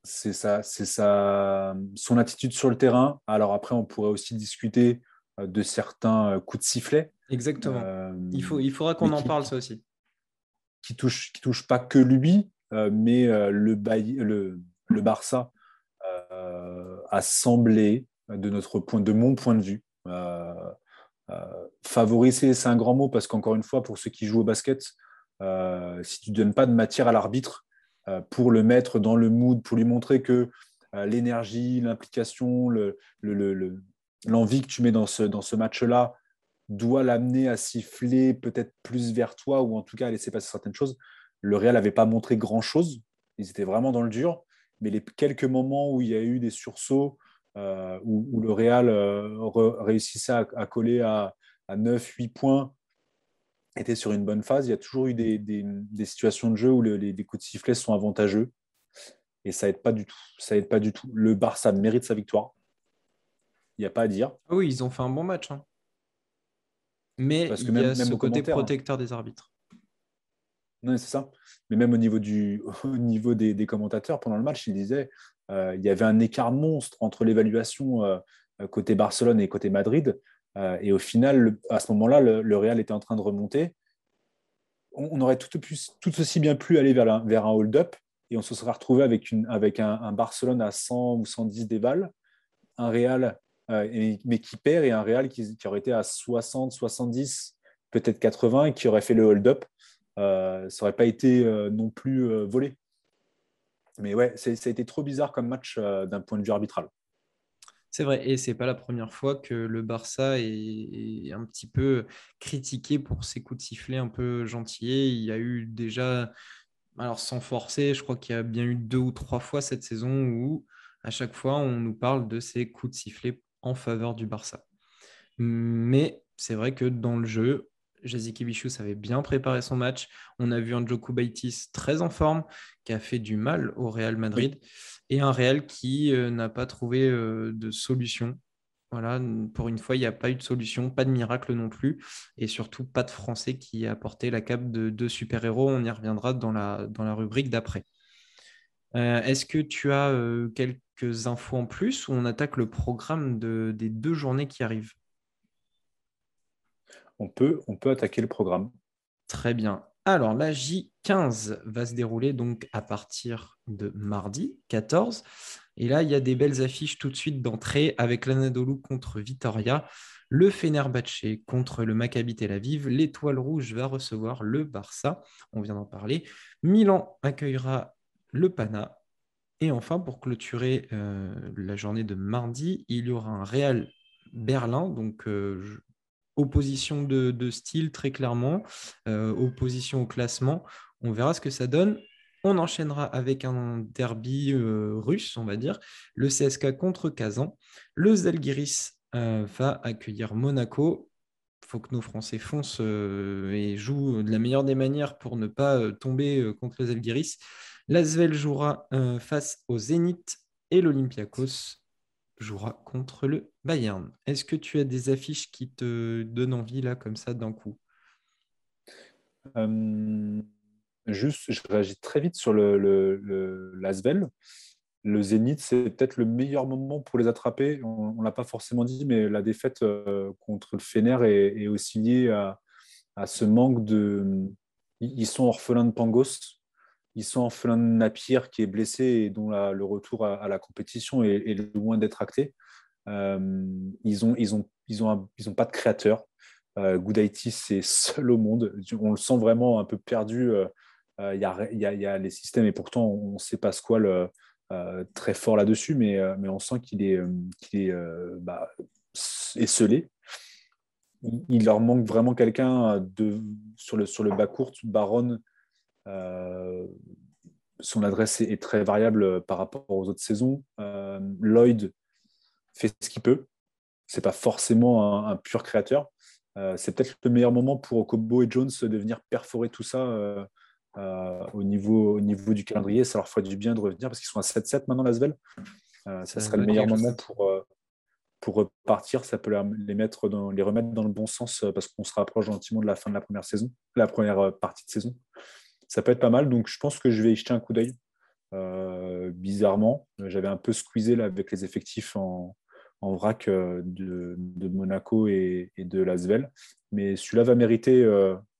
c'est ça, c'est ça, son attitude sur le terrain. Alors après, on pourrait aussi discuter euh, de certains euh, coups de sifflet. Exactement. Euh, il, faut, il faudra qu'on en parle, ça aussi. Qui touche, qui touche pas que lui, mais le, le, le, Barça a semblé, de, notre point, de mon point de vue, favoriser, c'est un grand mot, parce qu'encore une fois, pour ceux qui jouent au basket, si tu ne donnes pas de matière à l'arbitre, euh, pour le mettre dans le mood, pour lui montrer que euh, l'énergie, l'implication, l'envie que tu mets dans ce, dans ce match-là doit l'amener à siffler peut-être plus vers toi ou en tout cas à laisser passer certaines choses. Le Real n'avait pas montré grand-chose. Ils étaient vraiment dans le dur. Mais les quelques moments où il y a eu des sursauts, euh, où, le Real réussissait à, coller à, à 9-8 points était sur une bonne phase. Il y a toujours eu des, situations de jeu où les, coups de sifflet sont avantageux. Et ça aide pas du tout. Ça aide pas du tout. Le Barça mérite sa victoire. Il n'y a pas à dire. Ah oui, ils ont fait un bon match. Hein. Mais Parce que il même, y a ce côté hein. protecteur des arbitres. Non, c'est ça. Mais même au niveau, du, au niveau des, commentateurs, pendant le match, ils disaient euh, il y avait un écart monstre entre l'évaluation euh, côté Barcelone et côté Madrid. Euh, et au final, à ce moment-là, le, Real était en train de remonter. On, aurait tout, tout, aussi bien pu aller vers, un hold-up et on se serait retrouvé avec, un, Barcelone à 100 ou 110 déval, un Real euh, mais qui perd et un Real qui, aurait été à 60, 70, peut-être 80 et qui aurait fait le hold-up. Euh, ça n'aurait pas été non plus volé. Mais ouais, ça a été trop bizarre comme match d'un point de vue arbitral. C'est vrai, et c'est pas la première fois que le Barça est, un petit peu critiqué pour ses coups de sifflet un peu gentillés. Il y a eu déjà, alors sans forcer, je crois qu'il y a bien eu deux ou trois fois cette saison où à chaque fois on nous parle de ces coups de sifflet en faveur du Barça. Mais c'est vrai que dans le jeu, Jazikivichus avait bien préparé son match. On a vu un Joko Baitis très en forme, qui a fait du mal au Real Madrid, et un Real qui euh, n'a pas trouvé euh, de solution. Voilà, pour une fois, il n'y a pas eu de solution, pas de miracle non plus, et surtout pas de Français qui a porté la cape de deux super-héros. On y reviendra dans la, dans la rubrique d'après. Euh, est-ce que tu as quelques infos en plus ou on attaque le programme des deux journées qui arrivent? On peut, on peut attaquer le programme. Très bien. Alors, la J15 va se dérouler donc à partir de mardi 14. Et là, il y a des belles affiches tout de suite d'entrée avec l'Anadolu contre Vitoria, le Fenerbahce contre le Maccabi Tel Aviv, l'Étoile Rouge va recevoir le Barça, on vient d'en parler. Milan accueillera le Pana. Et enfin, pour clôturer euh, la journée de mardi, il y aura un Real Berlin, donc euh, opposition de, style très clairement, euh, opposition au classement. On verra ce que ça donne. On enchaînera avec un derby euh, russe, on va dire, le CSK contre Kazan. Le Zalgiris euh, va accueillir Monaco. Il faut que nos Français foncent et jouent de la meilleure des manières pour ne pas tomber contre le Zalgiris. L'Asvel jouera face au Zénith et l'Olympiakos jouera contre le Bayern. Est-ce que tu as des affiches qui te donnent envie là comme ça d'un coup? Juste, je réagis très vite sur le, le, l'Asvel. Le Zénith, c'est peut-être le meilleur moment pour les attraper. On ne l'a pas forcément dit, mais la défaite euh, contre le Fener est, aussi liée à, ce manque de. Ils sont orphelins de Pangos. ils sont fin de Napier qui est blessé et dont le retour à, la compétition est, loin d'être acté. Ils n'ont ils ont, ils ont, ils ont pas de créateur. Euh, c'est seul au monde. On le sent vraiment un peu perdu. Il y, a, les systèmes et pourtant on ne sait pas ce quoi le, très fort là-dessus, mais, on sent qu'il est, qu'il bah, il leur manque vraiment quelqu'un sur le, bas court. Baron, euh, son adresse est, très variable par rapport aux autres saisons. Euh, Lloyd fait ce qu'il peut. C'est pas forcément un, pur créateur. Euh, c'est peut-être le meilleur moment pour Kobo et Jones de venir perforer tout ça au, niveau, au niveau du calendrier. Ça leur ferait du bien de revenir parce qu'ils sont à 7-7 maintenant, Lasvel. ça serait le meilleur moment pour, pour repartir, ça peut les, mettre dans, les remettre dans le bon sens euh, parce qu'on se rapproche gentiment de la fin de la première saison, la première euh, partie de saison. Ça peut être pas mal, donc je pense que je vais y jeter un coup d'œil. Euh, bizarrement, j'avais un peu squeezé là, avec les effectifs en, vrac de, Monaco et, de Lasvel, mais celui-là va mériter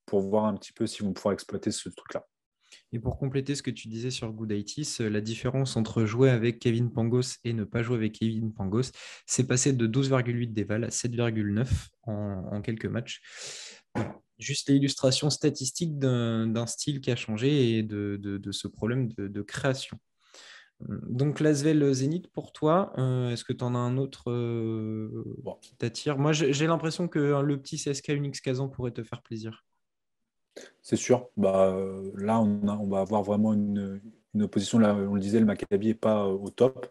pour voir un petit peu si vont pouvoir exploiter ce truc-là. Et pour compléter ce que tu disais sur Goodaitis, euh, la différence entre jouer avec Kevin Pangos et ne pas jouer avec Kevin Pangos, c'est passé de 12,8 d'éval à 7,9 en, quelques matchs. Juste l'illustration statistique d'un style qui a changé et de, ce problème de, création. Donc Lasvel Zénith pour toi, euh, est-ce que tu en as un autre euh, qui t'attire? Moi j'ai l'impression que le petit CSK Unix Kazan pourrait te faire plaisir. C'est sûr. Bah, là, on, va avoir vraiment une, opposition. Là, on le disait, le Maccabi n'est pas euh, au top.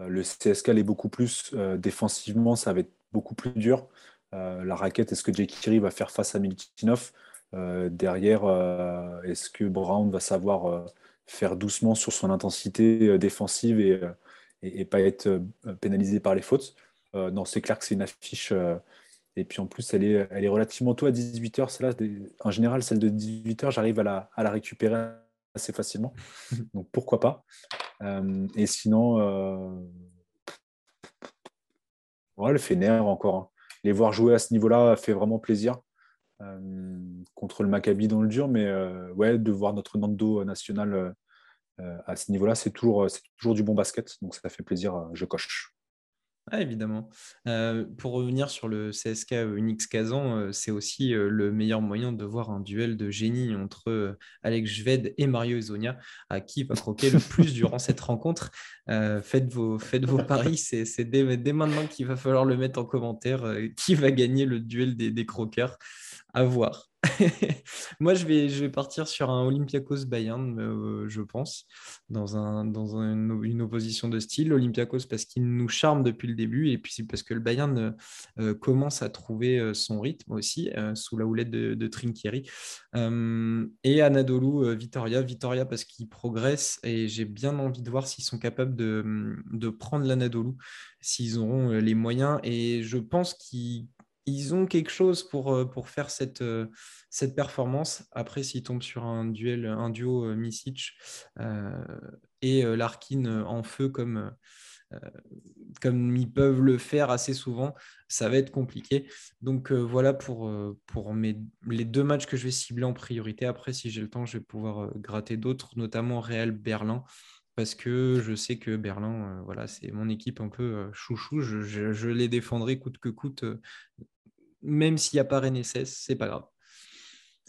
Euh, le CSK est beaucoup plus euh, défensivement, ça va être beaucoup plus dur. la raquette, est-ce que Jake Kiri va faire face à Miltinov? Derrière, est-ce que Brown va savoir faire doucement sur son intensité défensive et, et, pas être pénalisé par les fautes Non, c'est clair que c'est une affiche et puis en plus, elle est, elle est relativement tôt à 18h. Celle-là, en général, celle de 18h, j'arrive à la, à la, récupérer assez facilement. Donc pourquoi pas. Euh, et sinon, euh... ouais, le Fener encore. Hein. Les voir jouer à ce niveau-là fait vraiment plaisir. Euh, contre le Maccabi dans le dur, mais euh, ouais, de voir notre Nando national à ce niveau-là, c'est toujours, du bon basket. Donc ça fait plaisir, je coche. Ah, évidemment. Euh, pour revenir sur le CSK Unix Kazan, euh, c'est aussi euh, le meilleur moyen de voir un duel de génie entre Alex Jved et Mario Ezonia, à qui va croquer le plus durant cette rencontre. faites, vos, faites vos paris, c'est dès, maintenant qu'il va falloir le mettre en commentaire. qui va gagner le duel des croqueurs À voir. Moi, je vais, je vais partir sur un Olympiakos Bayern, euh, je pense, dans, un, dans une opposition de style. Olympiakos parce qu'il nous charme depuis le début, et puis parce que le Bayern euh, euh, commence à trouver son rythme aussi, sous la houlette de, de Trinkieri. et Anadolu, Vitoria. Vitoria parce qu'il progresse, et j'ai bien envie de voir s'ils sont capables de, de prendre l'Anadolu, s'ils auront les moyens. Et je pense qu'ils ils ont quelque chose pour, euh, pour faire cette, euh, cette performance. Après, s'ils tombent sur un duel, un duo euh, Misic et Larkin en feu comme, comme ils peuvent le faire assez souvent, ça va être compliqué. Donc voilà pour, les deux matchs que je vais cibler en priorité. Après, si j'ai le temps, je vais pouvoir gratter d'autres, notamment Real Berlin parce que je sais que Berlin, voilà, c'est mon équipe un peu chouchou. Je, les défendrai coûte que coûte même s'il n'y a pas Renesses, c'est pas grave.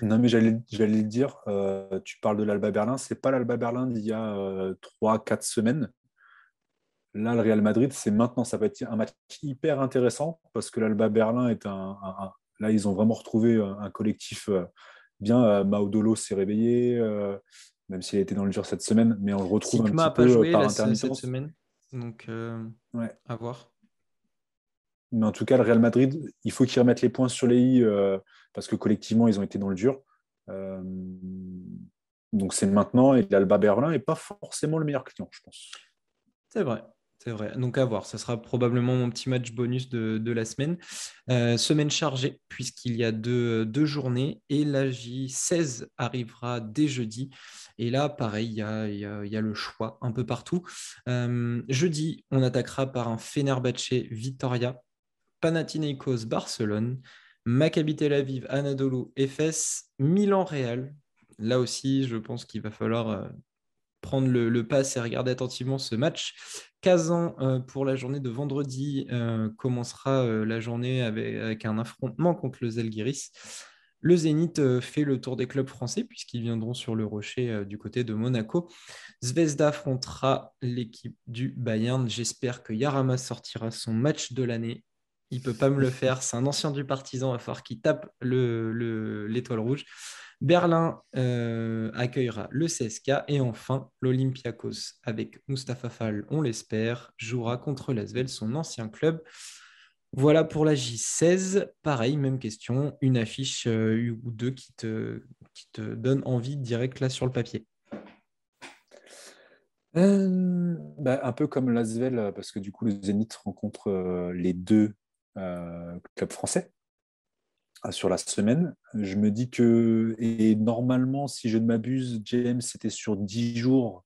Non, mais j'allais le dire, euh, tu parles de l'Alba Berlin, c'est pas l'Alba Berlin d'il y a euh, 3-4 semaines. Là, le Real Madrid, c'est maintenant, ça va être un match hyper intéressant parce que l'Alba Berlin est un, Là, ils ont vraiment retrouvé un, collectif euh, bien. Euh, Maudolo s'est réveillé, même s'il a été dans le dur cette semaine, mais on le retrouve un petit peu joué, par cette semaine, donc ouais. à voir. Mais en tout cas, le Real Madrid, il faut qu'ils remettent les points sur les i euh, parce que collectivement, ils ont été dans le dur. Euh, donc c'est maintenant et l'Alba Berlin n'est pas forcément le meilleur client, je pense. C'est vrai. C'est vrai. Donc à voir. Ça sera probablement mon petit match bonus de, la semaine. Euh, semaine chargée, puisqu'il y a deux, deux, journées. Et la J16 arrivera dès jeudi. Et là, pareil, il y a, y a, le choix un peu partout. jeudi, on attaquera par un Fenerbahce Vitoria Panathinaikos Barcelone, Maccabi Tel Aviv, Anadolu, Efes, Milan Real. Là aussi, je pense qu'il va falloir euh, prendre le, pass et regarder attentivement ce match. Kazan, pour la journée de vendredi, commencera la journée avec, un affrontement contre le Zalgiris. Le Zénith euh, fait le tour des clubs français puisqu'ils viendront sur le rocher euh, du côté de Monaco. Zvezda affrontera l'équipe du Bayern. J'espère que Yarama sortira son match de l'année. Il peut pas me le faire. C'est un ancien du partisan. Il va falloir qu'il tape l'étoile rouge. Berlin euh, accueillera le CSK et enfin l'Olympiakos avec Mustapha Fall, on l'espère, jouera contre l'Asvel, son ancien club. Voilà pour la J16. Pareil, même question. Une affiche euh, ou deux qui te, qui donne envie direct là sur le papier. Euh, bah, un peu comme l'Asvel, parce que du coup, le Zénith rencontre les deux clubs français sur la semaine. Je me dis que, et normalement, si je ne m'abuse, James, c'était sur 10 jours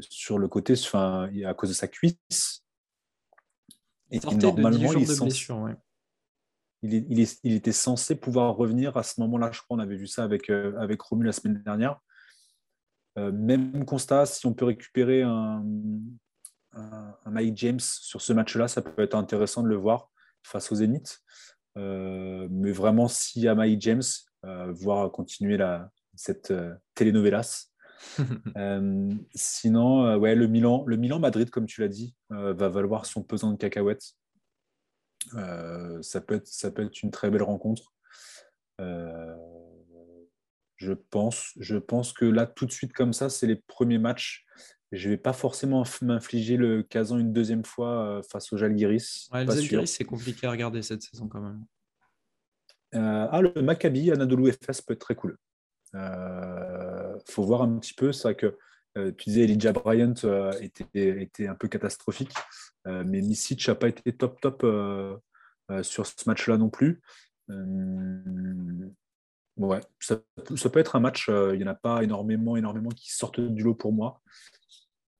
sur le côté, enfin, à cause de sa cuisse. Et normalement, il, il, était censé pouvoir revenir à ce moment-là. Je crois qu'on avait vu ça avec, euh, avec Romu la semaine dernière. Euh, même constat, si on peut récupérer un, Mike James sur ce match-là, ça peut être intéressant de le voir face aux Zénith. Euh, mais vraiment, y a Mike James, voir continuer la, cette telenovelas, Euh, sinon, euh, ouais, le Milan, le Milan Madrid, comme tu l'as dit, euh, va valoir son pesant de cacahuètes. ça, peut être, ça peut être une très belle rencontre. je, pense, je pense que là, tout de suite, comme ça, c'est les premiers matchs. Je ne vais pas forcément m'infliger le Kazan une deuxième fois face au Jalgiris. Ouais, le Jalgiris, c'est compliqué à regarder cette saison quand même. ah, le Maccabi, Anadolu FS peut être très cool. Il euh, faut voir un petit peu. C'est vrai que euh, tu disais Elijah Bryant euh, était, était, un peu catastrophique, mais Misic n'a pas été top top sur ce match-là non plus. ouais, ça, ça, peut être un match. Il n'y en a pas énormément, énormément qui sortent du lot pour moi.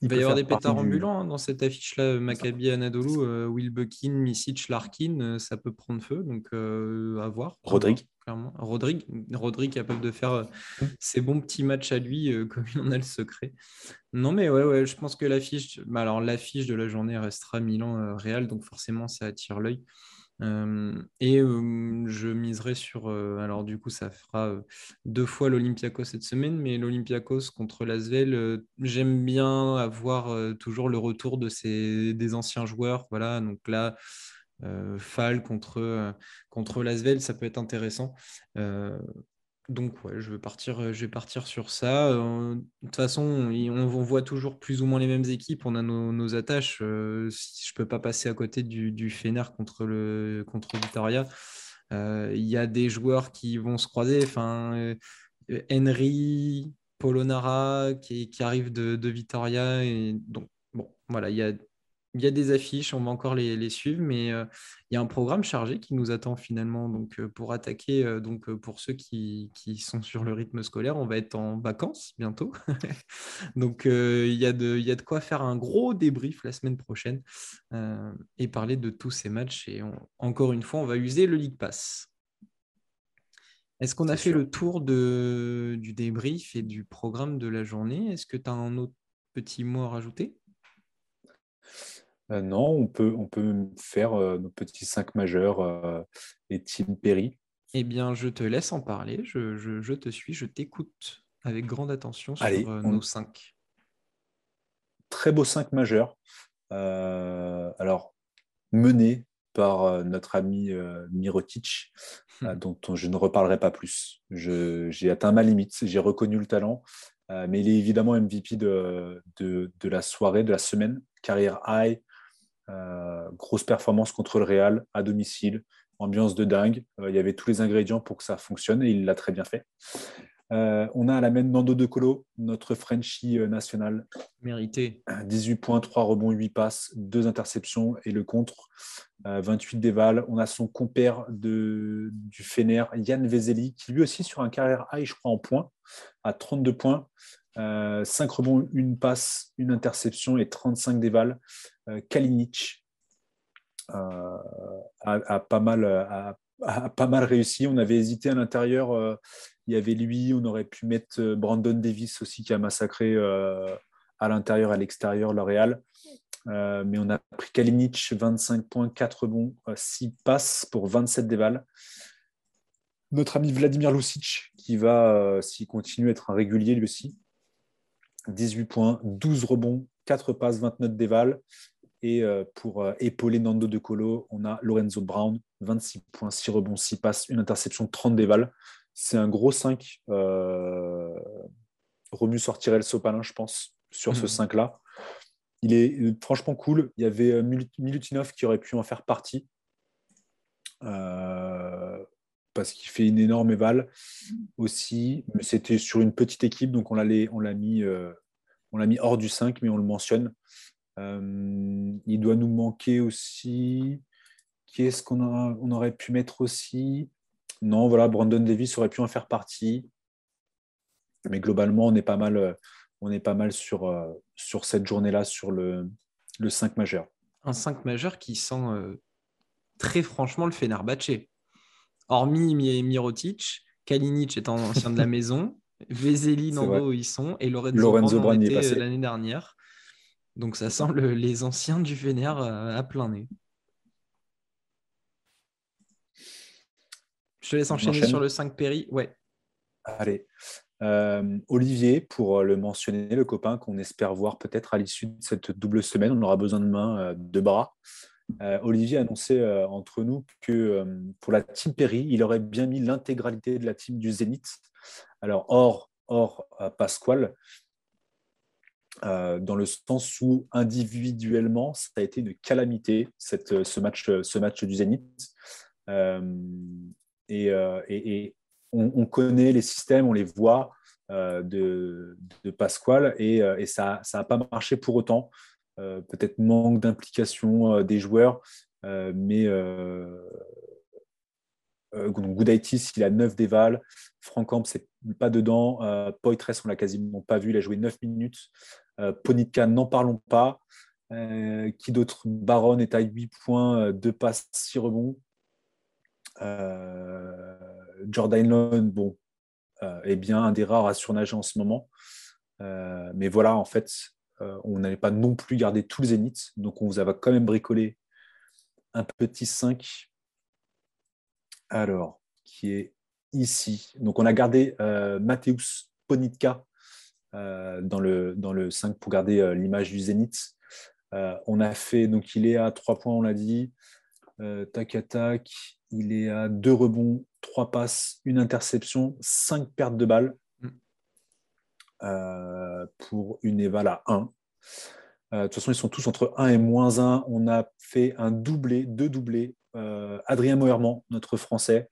Il, va y avoir des pétards ambulants hein, dans cette affiche-là. Maccabi, Anadolu, euh, Will Buckin, Misic, Larkin, euh, ça peut prendre feu. Donc, euh, à voir. Rodrigue. Clairement. Rodrigue, Rodrigue capable de faire ses bons petits matchs à lui, comme il en a le secret. Non, mais ouais, ouais je pense que l'affiche, bah, alors l'affiche de la journée restera Milan-Real, donc forcément, ça attire l'œil. Et je miserai sur. alors, du coup, ça fera deux fois l'Olympiakos cette semaine, mais l'Olympiakos contre l'Asvel, j'aime bien avoir toujours le retour de ces, des anciens joueurs. Voilà, donc là. Fall contre, contre Lasvel, ça peut être intéressant donc ouais, je vais partir, euh, je vais partir sur ça. Euh, de toute façon, on, voit toujours plus ou moins les mêmes équipes. On a nos, attaches. Euh, je ne peux pas passer à côté du, Fener contre le contre Vitoria. Il y a des joueurs qui vont se croiser. Enfin, Henry, Polonara qui, arrivent de, Vitoria. Donc, bon, voilà, il y a il y a des affiches, on va encore les, suivre, mais euh, il y a un programme chargé qui nous attend finalement. Donc, euh, pour attaquer, euh, donc pour ceux qui, sont sur le rythme scolaire, on va être en vacances bientôt. donc, il, y a de, il y a de quoi faire un gros débrief la semaine prochaine et parler de tous ces matchs. Et encore une fois, on va user le League Pass. Est-ce qu'on a fait le tour de, du débrief et du programme de la journée? Est-ce que tu as un autre petit mot à rajouter? Non, on peut, on peut faire euh, nos petits cinq majeurs euh, et Tim Perry. Eh bien, je te laisse en parler. Je, te suis, je t'écoute avec grande attention sur nos cinq. Très beau cinq majeurs. alors, mené par notre ami Mirotic, hmm. dont je ne reparlerai pas plus. J'ai atteint ma limite, j'ai reconnu le talent, mais il est évidemment MVP de, de, de, la soirée, de la semaine, carrière high, euh, grosse performance contre le Real à domicile, ambiance de dingue. Euh, il y avait tous les ingrédients pour que ça fonctionne et il l'a très bien fait. Euh, on a à la main Nando De Colo, notre Frenchie national. Mérité. 18 points, 3 rebonds, 8 passes, 2 interceptions et le contre. 28 déval. On a son compère de, du Fener, Yann Vezeli, qui lui aussi sur un carrière high, je crois, en points, à 32 points. 5 euh, rebonds, une passe, une interception et 35 déval. Euh, Kalinic euh, a, pas mal, réussi. On avait hésité à l'intérieur. il y avait lui, on aurait pu mettre Brandon Davis aussi qui a massacré à l'intérieur, à l'extérieur, L'Oréal. Euh, mais on a pris Kalinic, 25 points, 4 bons, 6 passes pour 27 dévals. Notre ami Vladimir Lucic, qui va, euh, s'il continue, être un régulier lui aussi. 18 points, 12 rebonds, 4 passes, 29 dévals. Et euh, pour épauler Nando De Colo, on a Lorenzo Brown, 26 points, 6 rebonds, 6 passes, une interception, 30 dévals. C'est un gros 5. Romu sortirait le sopalin, je pense, sur ce 5-là. Mmh. Il est euh, franchement cool. Il y avait euh, Milutinov qui aurait pu en faire partie. Euh, parce qu'il fait une énorme éval aussi. C'était sur une petite équipe, donc on l'a, mis, l'a mis hors du 5, mais on le mentionne. il doit nous manquer aussi. Qui est-ce qu'on on aurait pu mettre aussi? Non, voilà, Brandon Davis aurait pu en faire partie. Mais globalement, on est pas mal, on est pas mal sur, euh, sur cette journée-là, sur le, le 5 majeur. Un 5 majeur qui sent euh, très franchement le Fenerbahce. Hormis Mirotic, Kalinic étant ancien de la maison, Vezeli, Nando, ils sont, et Lorenzo, Lorenzo Brand était l'année dernière. Donc ça sent les anciens du Fener euh, à plein nez. Je te laisse enchaîner sur le 5 Péri. Ouais. Allez. Euh, Olivier, pour euh, le mentionner, le copain qu'on espère voir peut-être à l'issue de cette double semaine, on aura besoin de mains, euh, de bras. Olivier a annoncé entre nous que pour la team Perry, il aurait bien mis l'intégralité de la team du Zénith. Alors, hors, hors Pasquale, dans le sens où individuellement, ça a été une calamité, ce, match, ce match du Zénith. et, on, connaît les systèmes, on les voit euh, de, de, Pasquale et, euh, ça n'a pas marché pour autant. Euh, peut-être manque d'implication des joueurs, mais Goudaitis, il a 9 déval. Frankamp, c'est pas dedans. Poitres, on l'a quasiment pas vu. Il a joué 9 minutes. Ponitka, n'en parlons pas. qui d'autre? Baron est à 8 points, 2 passes, 6 rebonds. Euh, Jordan Lone, bon, euh, est bien un des rares à surnager en ce moment. Euh, mais voilà, en fait, on n'allait pas non plus garder tous les zéniths. Donc, on vous avait quand même bricolé un petit 5. Alors, qui est ici. Donc, on a gardé euh, Ponitka dans, le, dans le 5 pour garder l'image du zénith. on a fait, donc il est à 3 points, on l'a dit. tac à tac il est à deux rebonds, trois passes, une interception, cinq pertes de balles euh, pour une éval à 1. Euh, de toute façon, ils sont tous entre 1 et moins 1. On a fait un doublé, deux doublés. Euh, Adrien Moerman, notre Français,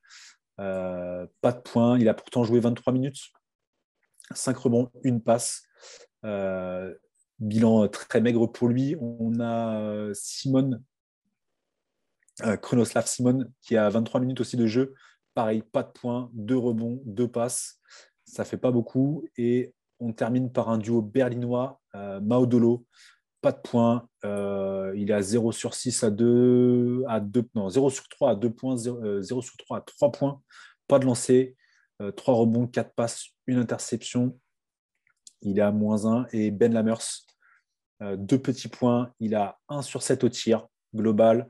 pas de points. Il a pourtant joué 23 minutes. 5 rebonds, une passe. bilan très maigre pour lui. On a Simone euh, Chronoslav Simon, qui a 23 minutes aussi de jeu. Pareil, pas de points, deux rebonds, deux passes. Ça fait pas beaucoup. Et on termine par un duo berlinois, euh, Maudolo. Pas de points. Euh, il est à 0 sur 6 à 2, à 2 non, 0 sur 3 à 2 points, 0, sur 3 à 3 points. Pas de lancer. 3 rebonds, 4 passes, une interception. Il est à moins 1. Et Ben Lamers, deux petits points. Il a 1 sur 7 au tir global.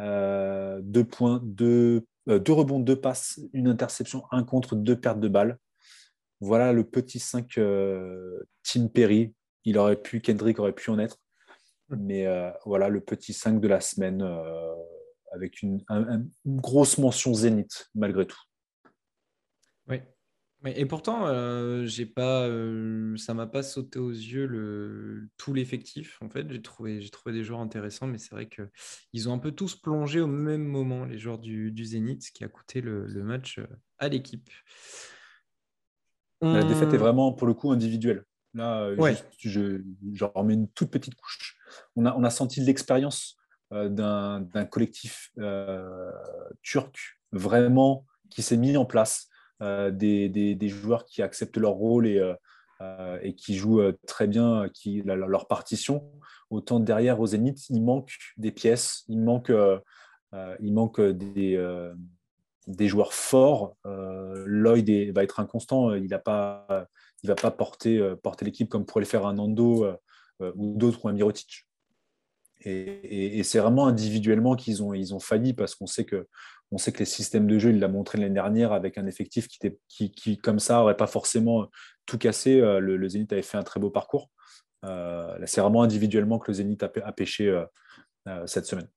Euh, deux points, euh, deux, rebonds, deux passes, une interception, un contre, deux pertes de balles. Voilà le petit 5 euh, Tim Perry. Il aurait pu, Kendrick aurait pu en être. Mais voilà le petit 5 de la semaine avec une, une, grosse mention zénith malgré tout. Oui, et pourtant, euh, j'ai pas, euh, ça m'a pas sauté aux yeux le, tout l'effectif. En fait, j'ai trouvé, j'ai trouvé des joueurs intéressants, mais c'est vrai qu'ils ont un peu tous plongé au même moment, les joueurs du, du Zénith, ce qui a coûté le, match euh, à l'équipe. La défaite est vraiment, pour le coup, individuelle. Là, je, remets une toute petite couche. On a, on a senti l'expérience d'un, d'un collectif turc vraiment qui s'est mis en place euh, des, joueurs qui acceptent leur rôle et, euh, euh, et qui jouent très bien qui, leur partition. Autant derrière au Zénith, il manque des pièces, il manque, il manque des, des joueurs forts. Lloyd va être inconstant, il ne va pas porter, porter l'équipe comme pourrait le faire un Nando ou d'autres ou un Mirotic. Et, c'est vraiment individuellement qu'ils ont, ils ont failli parce qu'on sait que les systèmes de jeu, il l'a montré l'année dernière avec un effectif qui, comme ça, n'aurait pas forcément tout cassé. Le, Zénith avait fait un très beau parcours. Euh, c'est vraiment individuellement que le Zénith a, pêché euh, euh, cette semaine.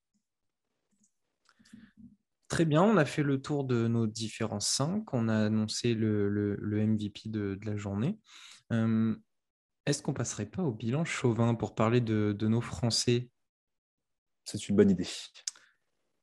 Très bien, on a fait le tour de nos différents 5. On a annoncé le, le, MVP de, la journée. Est-ce qu'on passerait pas au bilan chauvin pour parler de, de nos Français? C'est une bonne idée.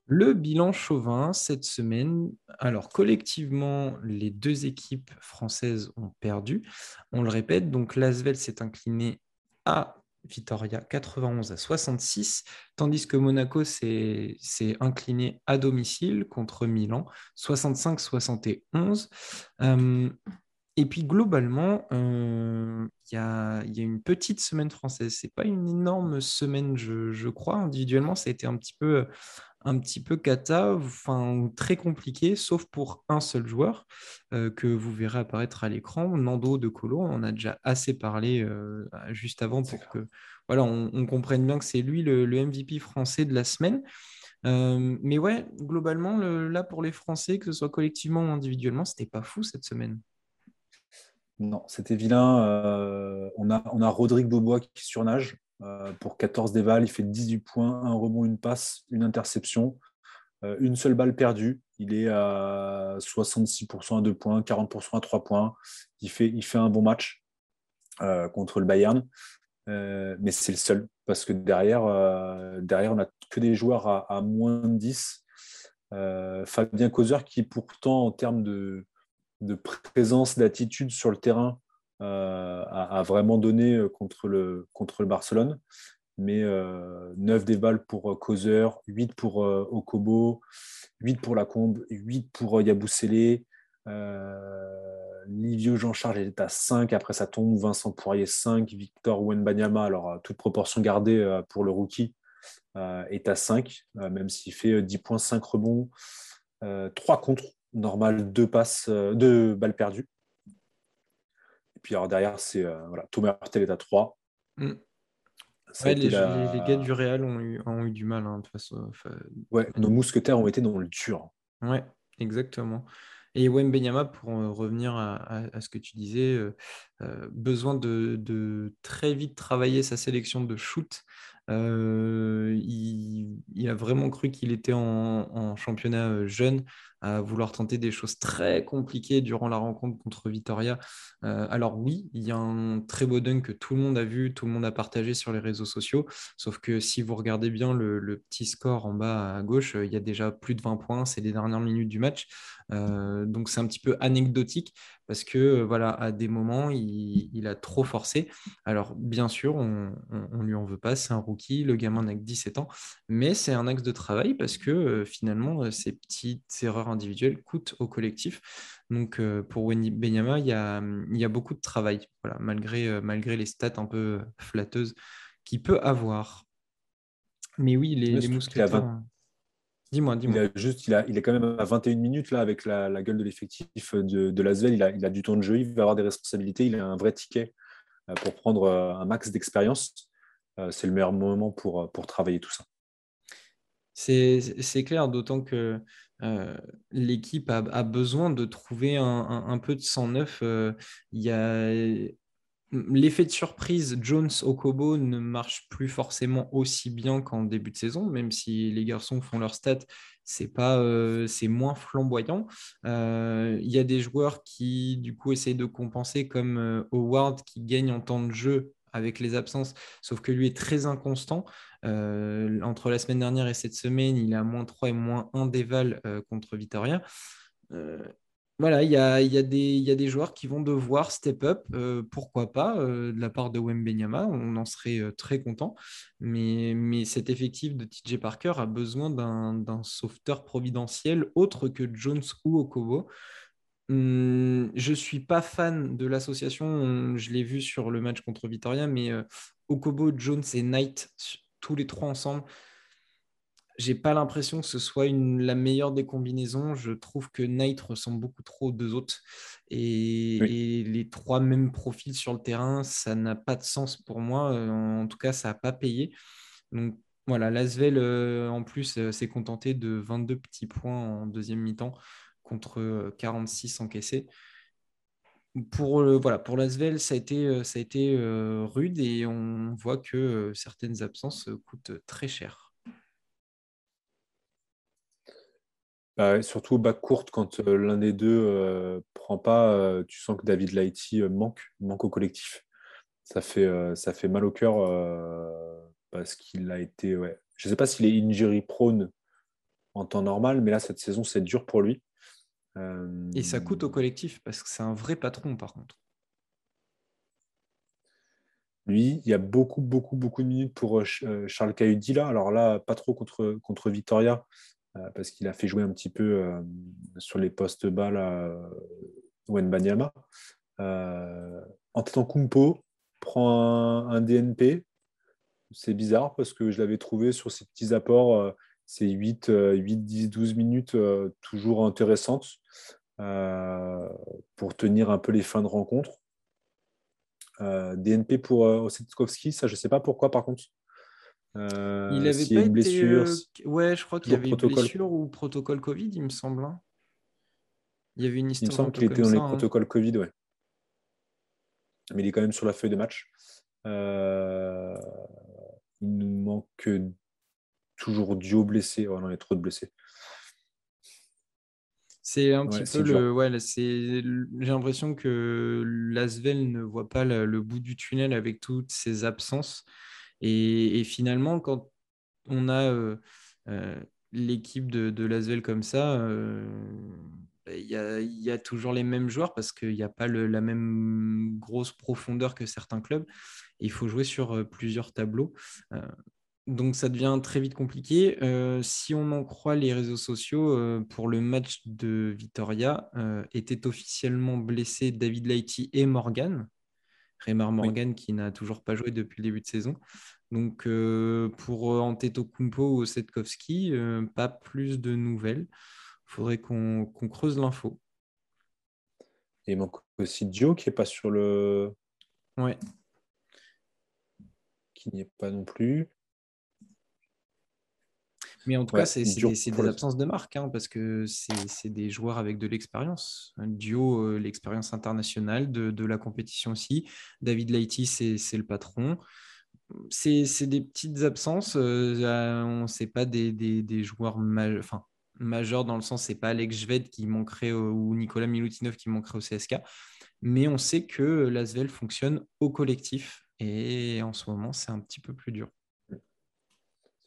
Le bilan chauvin cette semaine, alors collectivement, les deux équipes françaises ont perdu. On le répète, donc l'Asvel s'est incliné à Vitoria 91 à 66, tandis que Monaco s'est incliné à domicile contre Milan 65-71. Euh, et puis globalement, euh, il y, a, une petite semaine française. Ce n'est pas une énorme semaine, je, je, crois. Individuellement, ça a été un petit peu un petit peu cata, enfin très compliqué, sauf pour un seul joueur euh, que vous verrez apparaître à l'écran, Nando de Colo. On en a déjà assez parlé euh, juste avant pour que voilà, on, comprenne bien que c'est lui le, MVP français de la semaine. Mais ouais, globalement, là pour les Français, que ce soit collectivement ou individuellement, c'était pas fou cette semaine. Non, c'était vilain. on, a, on a Rodrigue Bobois qui surnage. Euh, pour 14 déval, il fait 18 points, un rebond, une passe, une interception, euh, une seule balle perdue. Il est à 66% à 2 points, 40% à 3 points. Il fait, un bon match euh, contre le Bayern, mais c'est le seul parce que derrière, derrière on n'a que des joueurs à, moins de 10. Fabien Causeur, qui pourtant, en termes de, de présence, d'attitude sur le terrain, euh, a, vraiment donné euh, contre le, Barcelone. Mais 9 euh, des balles pour Causeur, 8 pour Okobo, 8 pour Lacombe, 8 pour Yabusele. Livio Jean-Charles est à 5, après ça tombe, Vincent Poirier 5, Victor Wenbanyama, alors toute proportion gardée pour le rookie, est à 5, même s'il fait 10 points, 5 rebonds, 3 contre, normal, 2 passes, 2 balles perdues. Et puis alors derrière, c'est euh, voilà, Thomas Hurtel est à 3. Mm. les, les, gars du Real ont eu, ont eu du mal. Hein, de façon, ouais, nos mousquetaires ont été dans le dur. Ouais, exactement. Et Wem Benyama, pour euh, revenir à, ce que tu disais, euh, besoin de, de, très vite travailler sa sélection de shoot. il, il, a vraiment cru qu'il était en, en, championnat jeune à vouloir tenter des choses très compliquées durant la rencontre contre Vitoria. Euh, alors oui, il y a un très beau dunk que tout le monde a vu, tout le monde a partagé sur les réseaux sociaux, sauf que si vous regardez bien le, petit score en bas à gauche, il y a déjà plus de 20 points, c'est les dernières minutes du match. Euh, donc c'est un petit peu anecdotique parce que voilà, à des moments, il, a trop forcé. Alors bien sûr, on ne lui en veut pas, c'est un rookie, le gamin n'a que 17 ans, mais c'est un axe de travail parce que euh, finalement, ces petites erreurs individuel coûte au collectif. Donc euh, pour Wendy Benyama, il y a, il y a beaucoup de travail, voilà, malgré, euh, malgré les stats un peu flatteuses qu'il peut avoir. Mais oui, les, les mousquetaires... Dis-moi, dis-moi. Il, a juste, il, a, il est quand même à 21 minutes là, avec la, la gueule de l'effectif de, de Lasvel. Il a, il a du temps de jeu, il va avoir des responsabilités, il a un vrai ticket euh, pour prendre un max d'expérience. C'est le meilleur moment pour, pour travailler tout ça. C'est clair, d'autant que euh, l'équipe a, besoin de trouver un, peu de sang neuf. Euh, il y a l'effet de surprise, Jones Okobo ne marche plus forcément aussi bien qu'en début de saison, même si les garçons font leur stats, c'est euh, c'est moins flamboyant. Il y a des joueurs qui du coup essayent de compenser, comme Howard qui gagne en temps de jeu avec les absences, sauf que lui est très inconstant. Euh, entre la semaine dernière et cette semaine, il est à moins 3 et moins 1 d'éval euh, contre Vitoria. Euh, voilà, il y a, des joueurs qui vont devoir step up, pourquoi pas, de la part de Wembenyama, on en serait très content. Mais, mais cet effectif de TJ Parker a besoin d'un sauveteur providentiel autre que Jones ou Okobo. Hum, je ne suis pas fan de l'association, je l'ai vu sur le match contre Vitoria, mais euh, Okobo, Jones et Knight, tous les trois ensemble, j'ai pas l'impression que ce soit une, la meilleure des combinaisons. Je trouve que Knight ressemble beaucoup trop aux deux autres. Et, les trois mêmes profils sur le terrain, ça n'a pas de sens pour moi. En tout cas, ça n'a pas payé. Donc voilà, Lasvel, en plus, s'est contenté de 22 petits points en deuxième mi-temps contre 46 encaissés pour, voilà, pour l'Asvel, ça a été, euh, ça a été euh, rude et on voit que euh, certaines absences coûtent très cher. Bah surtout bac courte, quand l'un des deux prend pas, tu sens que David Lighty manque, manque au collectif. Ça fait, ça fait mal au cœur parce qu'il a été. Je ne sais pas s'il est injury prone en temps normal, mais là, cette saison, c'est dur pour lui. Et ça coûte au collectif parce que c'est un vrai patron par contre. Lui, il y a beaucoup, beaucoup, beaucoup de minutes pour euh, euh, Charles Cahudi là. Alors là, pas trop contre, contre Victoria euh, parce qu'il a fait jouer un petit peu sur les postes bas là, Wenbanyama. Euh, Kumpo prend un, DNP. C'est bizarre parce que je l'avais trouvé sur ses petits apports c'est 8, 8, 10, 12 minutes euh, toujours intéressantes euh, pour tenir un peu les fins de rencontre. Euh, DNP pour Osetkowski, ça je ne sais pas pourquoi par contre. il avait pas une blessure. Ouais, je crois qu'il y avait une blessure ou protocole Covid, il me semble. Hein. Il y avait une histoire. Il me semble qu'il était dans les hein. protocoles Covid, ouais. Mais il est quand même sur la feuille de match. il nous manque toujours Dio blessé. Oh non, il y a trop de blessés. C'est un petit peu le. Ouais, j'ai l'impression que Lasvel ne voit pas le, bout du tunnel avec toutes ses absences. Et, finalement, quand on a euh, euh, l'équipe de, de Lasvel comme ça, euh, il y, a, toujours les mêmes joueurs parce qu'il n'y a pas la même grosse profondeur que certains clubs. il faut jouer sur plusieurs tableaux. Donc ça devient très vite compliqué. Euh, si on en croit les réseaux sociaux, euh, pour le match de Vitoria, euh, étaient officiellement blessés David Lighty et Morgan. Raymar Morgan qui n'a toujours pas joué depuis le début de saison. Donc pour Antetokounmpo ou Setkowski, pas plus de nouvelles. Il faudrait qu'on creuse l'info. Il manque aussi Dio qui n'est pas sur le... Ouais. Qui n'y est pas non plus. Mais en tout cas, c'est des, absences de marque, hein, parce que c'est des joueurs avec de l'expérience. Duo, euh, l'expérience internationale de, la compétition aussi. David Leity, c'est le patron. C'est des petites absences. Euh, on ne sait pas des, joueurs majeurs dans le sens, c'est pas Alex Jved qui manquerait ou Nicolas Milutinov qui manquerait au CSK. Mais on sait que l'Asvel fonctionne au collectif. Et en ce moment, c'est un petit peu plus dur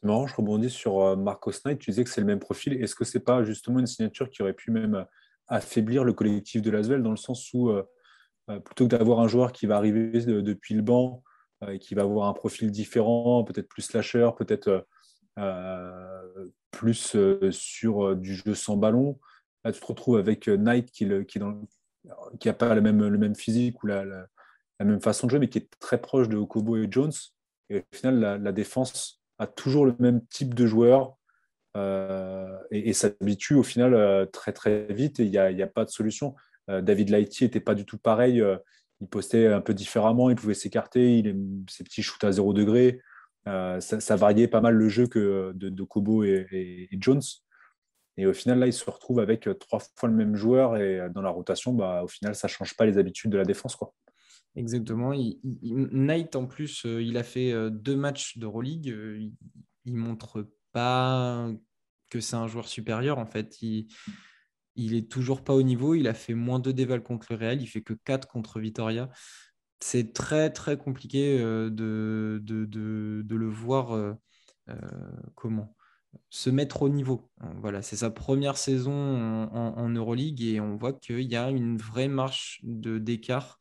marrant, je rebondis sur euh, Marcos Knight. Tu disais que c'est le même profil. Est-ce que c'est pas justement une signature qui aurait pu même euh, affaiblir le collectif de Lasvel dans le sens où euh, plutôt que d'avoir un joueur qui va arriver depuis le banc et qui va avoir un profil différent, peut-être plus slasher, peut-être plus sur du jeu sans ballon, là tu te retrouves avec Knight qui n'a pas le même, physique ou la, même façon de jouer, mais qui est très proche de Okobo et Jones. Et au final, la défense a toujours le même type de joueur euh, et, s'habitue au final euh, très très vite et il n'y a, pas de solution. Euh, David Lighty n'était pas du tout pareil. il postait un peu différemment, il pouvait s'écarter, il ses petits shoots à zéro degré. Ça, variait pas mal le jeu que de, Kobo et, Jones. Et au final, là, il se retrouve avec trois fois le même joueur et dans la rotation, bah, au final, ça ne change pas les habitudes de la défense. Quoi. Exactement. Il, Knight, en plus, euh, il a fait euh, deux matchs d'Euroleague. Euh, il, ne montre pas que c'est un joueur supérieur. En fait, il, il est toujours pas au niveau. Il a fait moins de déval contre le Real. Il fait que 4 contre Vitoria. C'est très, très compliqué de, de, de, le voir comment? Se mettre au niveau. Voilà, c'est sa première saison en, Euroleague et on voit qu'il y a une vraie marche d'écart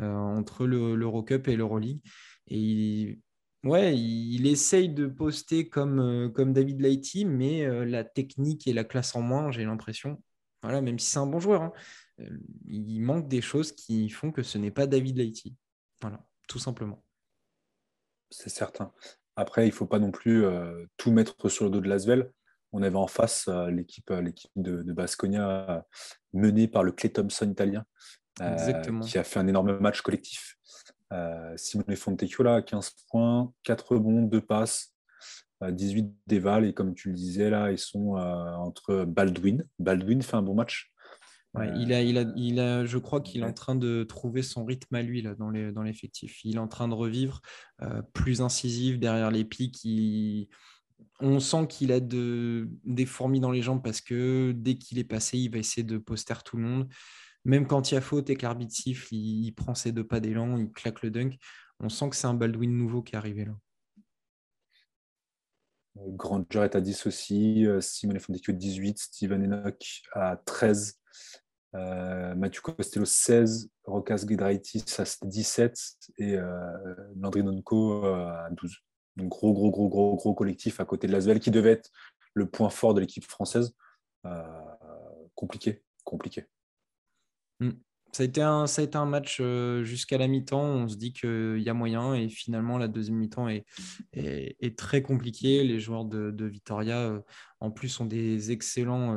euh, entre l'Eurocup et l'Euroleague. Et il, il, essaye de poster comme, euh, David Lighty, mais euh, la technique et la classe en moins, j'ai l'impression. Voilà, même si c'est un bon joueur, hein, il manque des choses qui font que ce n'est pas David Lighty. Tout simplement. C'est certain. Après, il ne faut pas non plus tout mettre sur le dos de Lasvel. On avait en face l'équipe l'équipe de, de Basconia menée par le Clay Thompson italien, qui a fait un énorme match collectif. Simone Fontecchio, 15 points, 4 rebonds, 2 passes, 18 déval. Et comme tu le disais, là, ils sont entre Baldwin. Baldwin fait un bon match. Il a, il a, il a, je crois qu'il est en train de trouver son rythme à lui là, dans, les, dans l'effectif. Il est en train de revivre, plus incisif derrière les pics. On sent qu'il a de, des fourmis dans les jambes parce que dès qu'il est passé, il va essayer de poster tout le monde. Même quand il y a faute et que l'arbitre siffle, il, prend ses deux pas d'élan, il claque le dunk. On sent que c'est un Baldwin nouveau qui est arrivé là. Granger est à 10 aussi, euh, Simone Fontecchio 18, Steven Enoch à 13, euh, Mathieu Costello 16, Rokas Gedraitis à 17 et euh, Landry Nonco euh, à 12. Donc gros, gros, gros, gros, gros collectif à côté de l'Asvel qui devait être le point fort de l'équipe française. compliqué, compliqué. Mm. Ça a, été un, ça a été un match jusqu'à la mi-temps. On se dit qu'il y a moyen et finalement la deuxième mi-temps est, est, très compliquée. Les joueurs de, de Vitoria, en plus, ont des excellents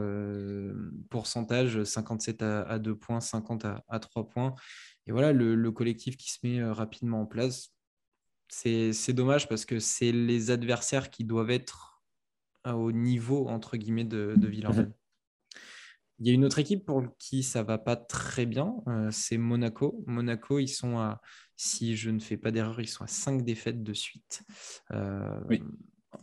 pourcentages 57 à, 2 points, 50 à, 3 points. Et voilà, le, collectif qui se met rapidement en place. C'est dommage parce que c'est les adversaires qui doivent être au niveau, entre guillemets, de, de Villarreal. Il y a une autre équipe pour qui ça va pas très bien, euh, c'est Monaco. Monaco, ils sont à, si je ne fais pas d'erreur, ils sont à cinq défaites de suite. Euh,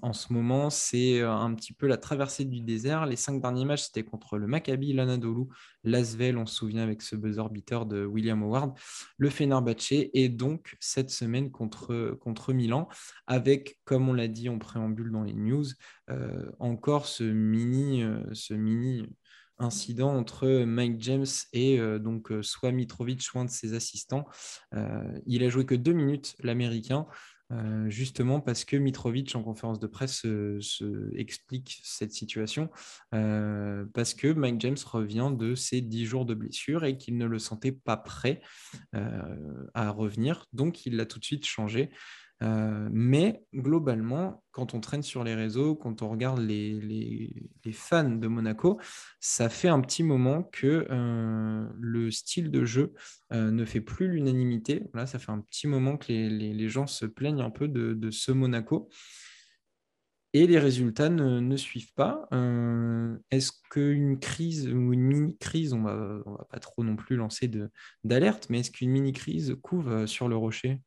en ce moment, c'est un petit peu la traversée du désert. Les cinq derniers matchs, c'était contre le Maccabi, l'Anadolu, l'Asvel, on se souvient avec ce buzzer beater de William Howard, le Fenerbahce, et donc cette semaine contre, contre Milan, avec, comme on l'a dit en préambule dans les news, euh, encore ce mini, ce mini incident entre Mike James et euh, donc euh, soit Mitrovic, soit un de ses assistants. Euh, il a joué que deux minutes, l'Américain. justement parce que Mitrovic en conférence de presse se, explique cette situation parce que Mike James revient de ses dix jours de blessure et qu'il ne le sentait pas prêt à revenir donc il l'a tout de suite changé euh, mais globalement, quand on traîne sur les réseaux, quand on regarde les, fans de Monaco, ça fait un petit moment que euh, le style de jeu euh, ne fait plus l'unanimité. Là, ça fait un petit moment que les, gens se plaignent un peu de, ce Monaco. Et les résultats ne, suivent pas. Est-ce qu'une crise ou une mini-crise, on ne va pas trop non plus lancer d'alerte, mais est-ce qu'une mini-crise couvre sur le rocher?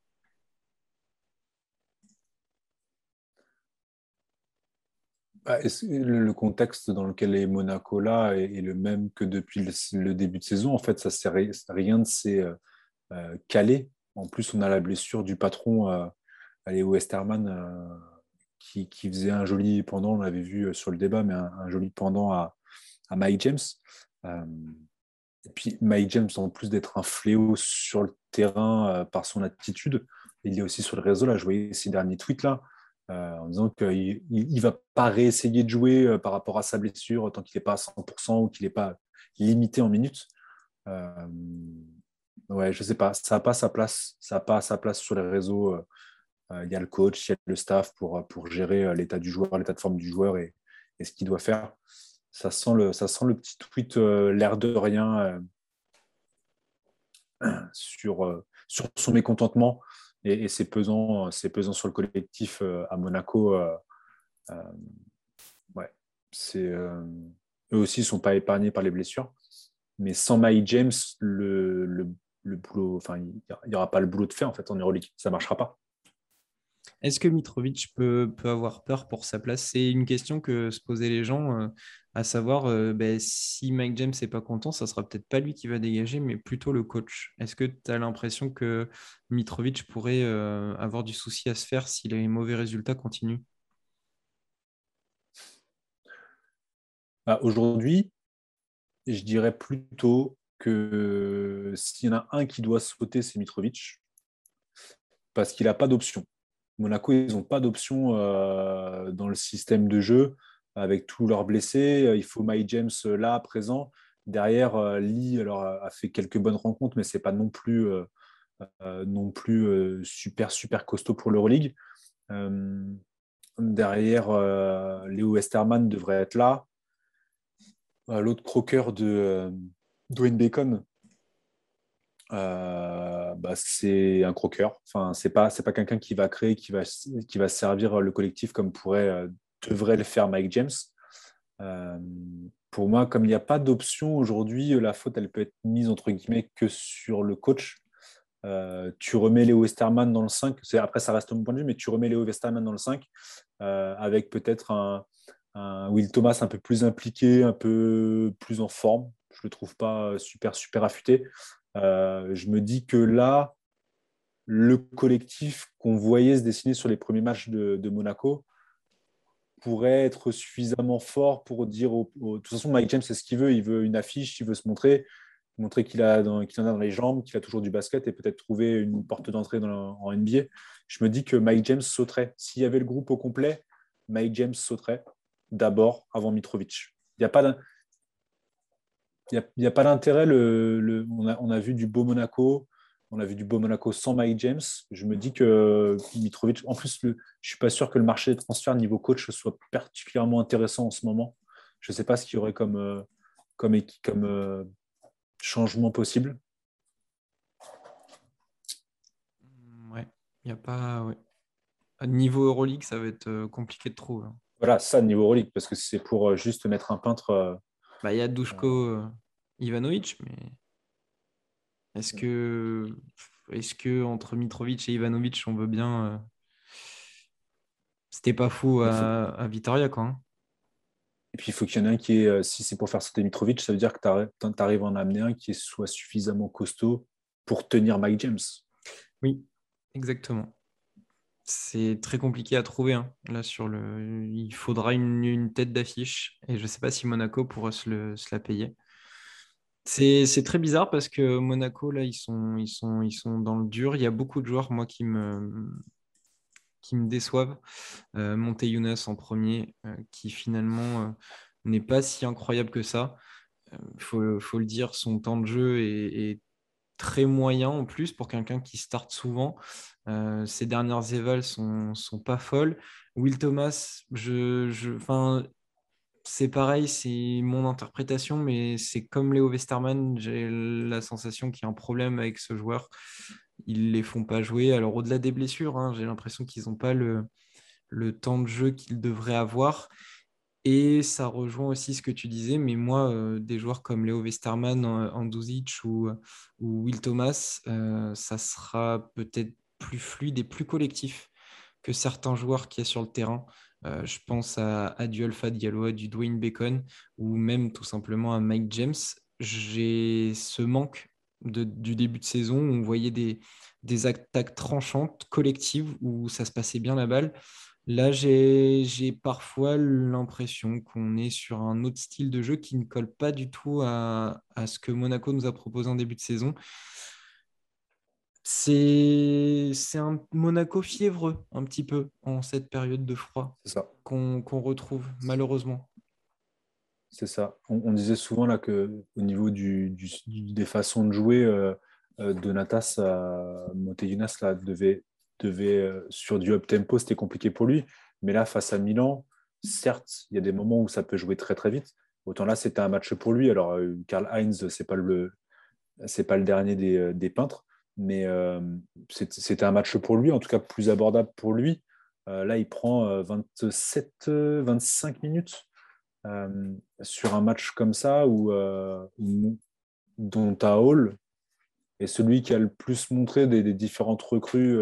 Bah, le contexte dans lequel est Monaco là est, le même que depuis le, début de saison? En fait, ça rien ne s'est euh, euh, calé. En plus, on a la blessure du patron, euh, Léo Westerman, euh, qui, faisait un joli pendant, on l'avait vu sur le débat, mais un, joli pendant à, Mike James. et puis Mike James, en plus d'être un fléau sur le terrain par son attitude, il est aussi sur le réseau. Là, je voyais ces derniers tweets là. Euh, en disant qu'il ne va pas réessayer de jouer euh, par rapport à sa blessure tant qu'il n'est pas à 100% ou qu'il n'est pas limité en minutes. Euh, ouais, je sais pas, ça n'a pas sa place, ça n'a pas sa place sur les réseaux. Il y a le coach, il y a le staff pour, gérer l'état du joueur, l'état de forme du joueur et, ce qu'il doit faire. Ça sent le, ça petit tweet l'air de rien sur son mécontentement et, c'est pesant, pesant sur le collectif euh, à Monaco. Euh, euh, ouais, eux aussi ne sont pas épargnés par les blessures. Mais sans Mike James, le, le, boulot, enfin, il n'y aura pas le boulot de fait en fait en Euroleague. Ça ne marchera pas. Est-ce que Mitrovic peut, peut, avoir peur pour sa place? C'est une question que se posaient les gens à savoir euh, ben, si Mike James n'est pas content, ça sera peut-être pas lui qui va dégager, mais plutôt le coach. Est-ce que tu as l'impression que Mitrovic pourrait euh, avoir du souci à se faire si les mauvais résultats continuent? Bah, Aujourd'hui, je dirais plutôt que s'il y en a un qui doit sauter, c'est Mitrovic, parce qu'il n'a pas d'option. Monaco, ils n'ont pas d'option euh, dans le système de jeu avec tous leurs blessés. Il faut Mike James euh, là, présent. Derrière, euh, Lee alors, a fait quelques bonnes rencontres, mais ce n'est pas non plus, non plus super, super costaud pour l'Euroleague. derrière, Léo Westerman devrait être là. L'autre croqueur de Dwayne Bacon, euh, bah, c'est un croqueur. Enfin, c'est pas c'est pas quelqu'un qui va créer, qui va qui va servir le collectif comme pourrait euh, devrait le faire Mike James. Euh, pour moi, comme il n'y a pas d'option aujourd'hui, la faute elle peut être mise entre guillemets que sur le coach. tu remets Léo Westerman dans le 5, après ça reste mon point de vue, mais tu remets Léo Westerman dans le 5 avec peut-être un, un, Will Thomas un peu plus impliqué, un peu plus en forme. Je le trouve pas super super affûté. Euh, je me dis que là, le collectif qu'on voyait se dessiner sur les premiers matchs de, Monaco pourrait être suffisamment fort pour dire de toute façon Mike James c'est ce qu'il veut. Il veut une affiche il veut se montrer montrer qu'il en a dans les jambes qu'il a toujours du basket et peut-être trouver une porte d'entrée en NBA je me dis que Mike James sauterait. S'il y avait le groupe au complet Mike James sauterait d'abord avant Mitrovic. Il n'y a pas n'y a, pas d'intérêt. Le, on, a, vu du beau Monaco. On a vu du beau Monaco sans Mike James. Je me dis que Mitrovic, en plus, je ne suis pas sûr que le marché de transfert niveau coach soit particulièrement intéressant en ce moment. Je ne sais pas ce qu'il y aurait comme, euh, comme, comme euh, changement possible. Ouais, il n'y a pas. niveau Euroleague, ça va être euh, compliqué de trouver. Hein. Voilà, ça, niveau Euroleague, parce que c'est pour juste mettre un peintre bah, il y a Dushko euh, Ivanovic, mais est-ce que, est que entre Mitrovic et Ivanovic, on veut bien. Euh, c'était pas fou à, à Vitoria, quoi. Hein. Et puis, il faut qu'il y en ait un qui est, euh, si c'est pour faire sauter Mitrovic, ça veut dire que tu arrives à en amener un qui soit suffisamment costaud pour tenir Mike James. Oui, exactement c'est très compliqué à trouver. Hein. Là, sur le... Il faudra une, tête d'affiche et je ne sais pas si Monaco pourra se, la payer. C'est très bizarre parce que Monaco, là, ils sont, ils, sont, ils sont dans le dur. Il y a beaucoup de joueurs, moi, qui me, qui me déçoivent. Euh, Monte Younes en premier, euh, qui finalement euh, n'est pas si incroyable que ça. Il euh, faut, le dire, son temps de jeu est, est très moyen en plus pour quelqu'un qui starte souvent. Euh, ses dernières évals sont, sont pas folles. Will Thomas, je, c'est pareil, c'est mon interprétation, mais c'est comme Léo Westerman, j'ai la sensation qu'il y a un problème avec ce joueur. Ils les font pas jouer. Alors au-delà des blessures, hein, j'ai l'impression qu'ils n'ont pas le temps de jeu qu'ils devraient avoir. Et ça rejoint aussi ce que tu disais, mais moi, euh, des joueurs comme Léo Westerman, Anduzic ou, ou Will Thomas, euh, ça sera peut-être plus fluide et plus collectif que certains joueurs qu'il y a sur le terrain. Euh, je pense à, à, du Alpha Dwayne Bacon ou même tout simplement à Mike James. J'ai ce manque du début de saison où on voyait des attaques tranchantes, collectives, où ça se passait bien la balle. Là, j'ai parfois l'impression qu'on est sur un autre style de jeu qui ne colle pas du tout à, ce que Monaco nous a proposé en début de saison. C'est un Monaco fiévreux, un petit peu, en cette période de froid qu'on retrouve, malheureusement. C'est ça. On, disait souvent là que au niveau du, des façons de jouer, euh, euh, Donatas euh, Monteyunas là, devait devait, euh, sur du up-tempo, c'était compliqué pour lui. Mais là, face à Milan, certes, il y a des moments où ça peut jouer très très vite. Autant là, c'était un match pour lui. Alors, euh, Karl Heinz, c'est pas le c'est pas le dernier des, euh, des peintres, mais c'était un match pour lui, en tout cas plus abordable pour lui. là, il prend 27, 25 minutes sur un match comme ça où, dont Hall est celui qui a le plus montré des différentes recrues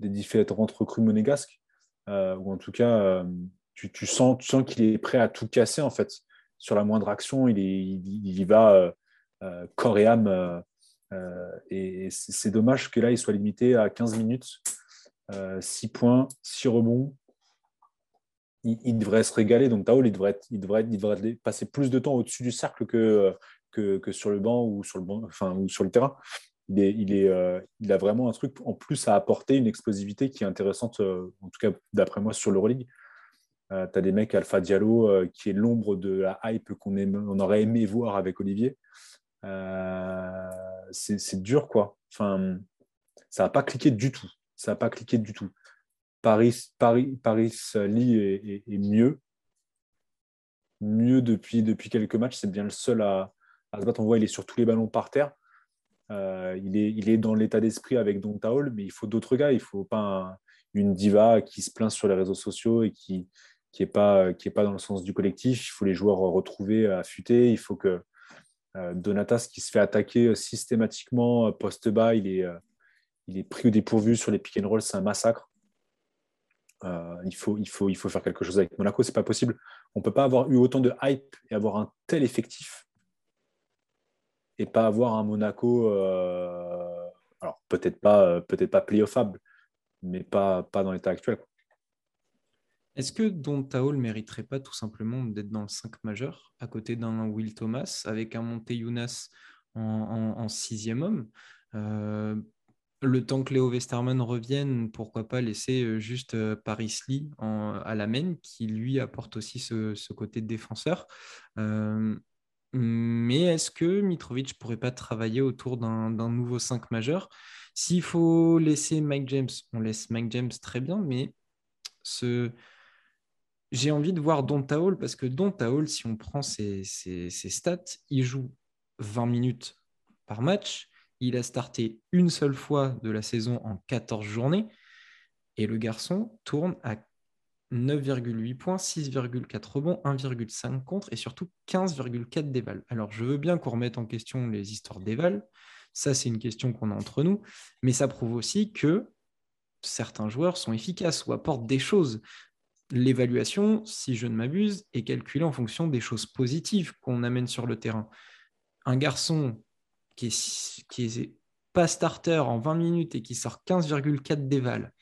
des différentes recrues monégasques, euh, ou en tout cas, euh, tu, sens, tu sens qu'il est prêt à tout casser en fait. Sur la moindre action, il, il, y va euh, corps et âme. et c'est dommage que là, il soit limité à 15 minutes, 6 points, 6 rebonds. Il, devrait se régaler. Donc, Taoul, il devrait, il devrait, il devrait passer plus de temps au-dessus du cercle que, que, que, sur le banc ou sur le, banc, enfin, ou sur le terrain euh, il, a vraiment un truc en plus à apporter, une explosivité qui est intéressante, euh, en tout cas d'après moi, sur l'Euroleague. Euh, tu as des mecs, Alpha Diallo, qui est l'ombre de la hype qu'on on aurait aimé voir avec Olivier. c'est dur, quoi. Enfin, ça n'a pas cliqué du tout. Ça n'a pas cliqué du tout. Paris, Paris, Paris Lee est, mieux. Mieux depuis, depuis quelques matchs. C'est bien le seul à, se battre. On voit il est sur tous les ballons par terre. Euh, il, est, il est dans l'état d'esprit avec Don Taol, mais il faut d'autres gars. Il ne faut pas une diva qui se plaint sur les réseaux sociaux et qui n'est pas, qui est pas dans le sens du collectif. Il faut les joueurs retrouvés, affûtés. Il faut que euh, Donatas, qui se fait attaquer systématiquement post-bas, il est, il est pris au dépourvu sur les pick and roll. C'est un massacre. Euh, il, faut, il, faut, il faut faire quelque chose avec Monaco, c'est pas possible. On peut pas avoir eu autant de hype et avoir un tel effectif et pas avoir un Monaco, euh, alors peut-être pas, peut-être pas playoffable, mais pas, pas dans l'état actuel. Est-ce que Don Tao ne mériterait pas tout simplement d'être dans le 5 majeur à côté d'un Will Thomas avec un Monte Younas en, en, sixième homme? Euh, le temps que Léo Westerman revienne, pourquoi pas laisser euh, juste euh, Paris Lee à la main, qui lui apporte aussi ce, côté défenseur. Euh, mais est-ce que Mitrovic pourrait pas travailler autour d'un nouveau 5 majeur? S'il faut laisser Mike James, on laisse Mike James très bien, mais j'ai envie de voir Don Taol parce que Don Taol, si on prend ses, ses stats, il joue 20 minutes par match il a starté une seule fois de la saison en 14 journées. Et le garçon tourne à 9,8 points, 6,4 rebonds, 1,5 contre et surtout 15,4 déval. Alors, je veux bien qu'on remette en question les histoires d'éval. Ça, c'est une question qu'on a entre nous. Mais ça prouve aussi que certains joueurs sont efficaces ou apportent des choses. L'évaluation, si je ne m'abuse, est calculée en fonction des choses positives qu'on amène sur le terrain. Un garçon qui est, pas starter en 20 minutes et qui sort 15,4 déval,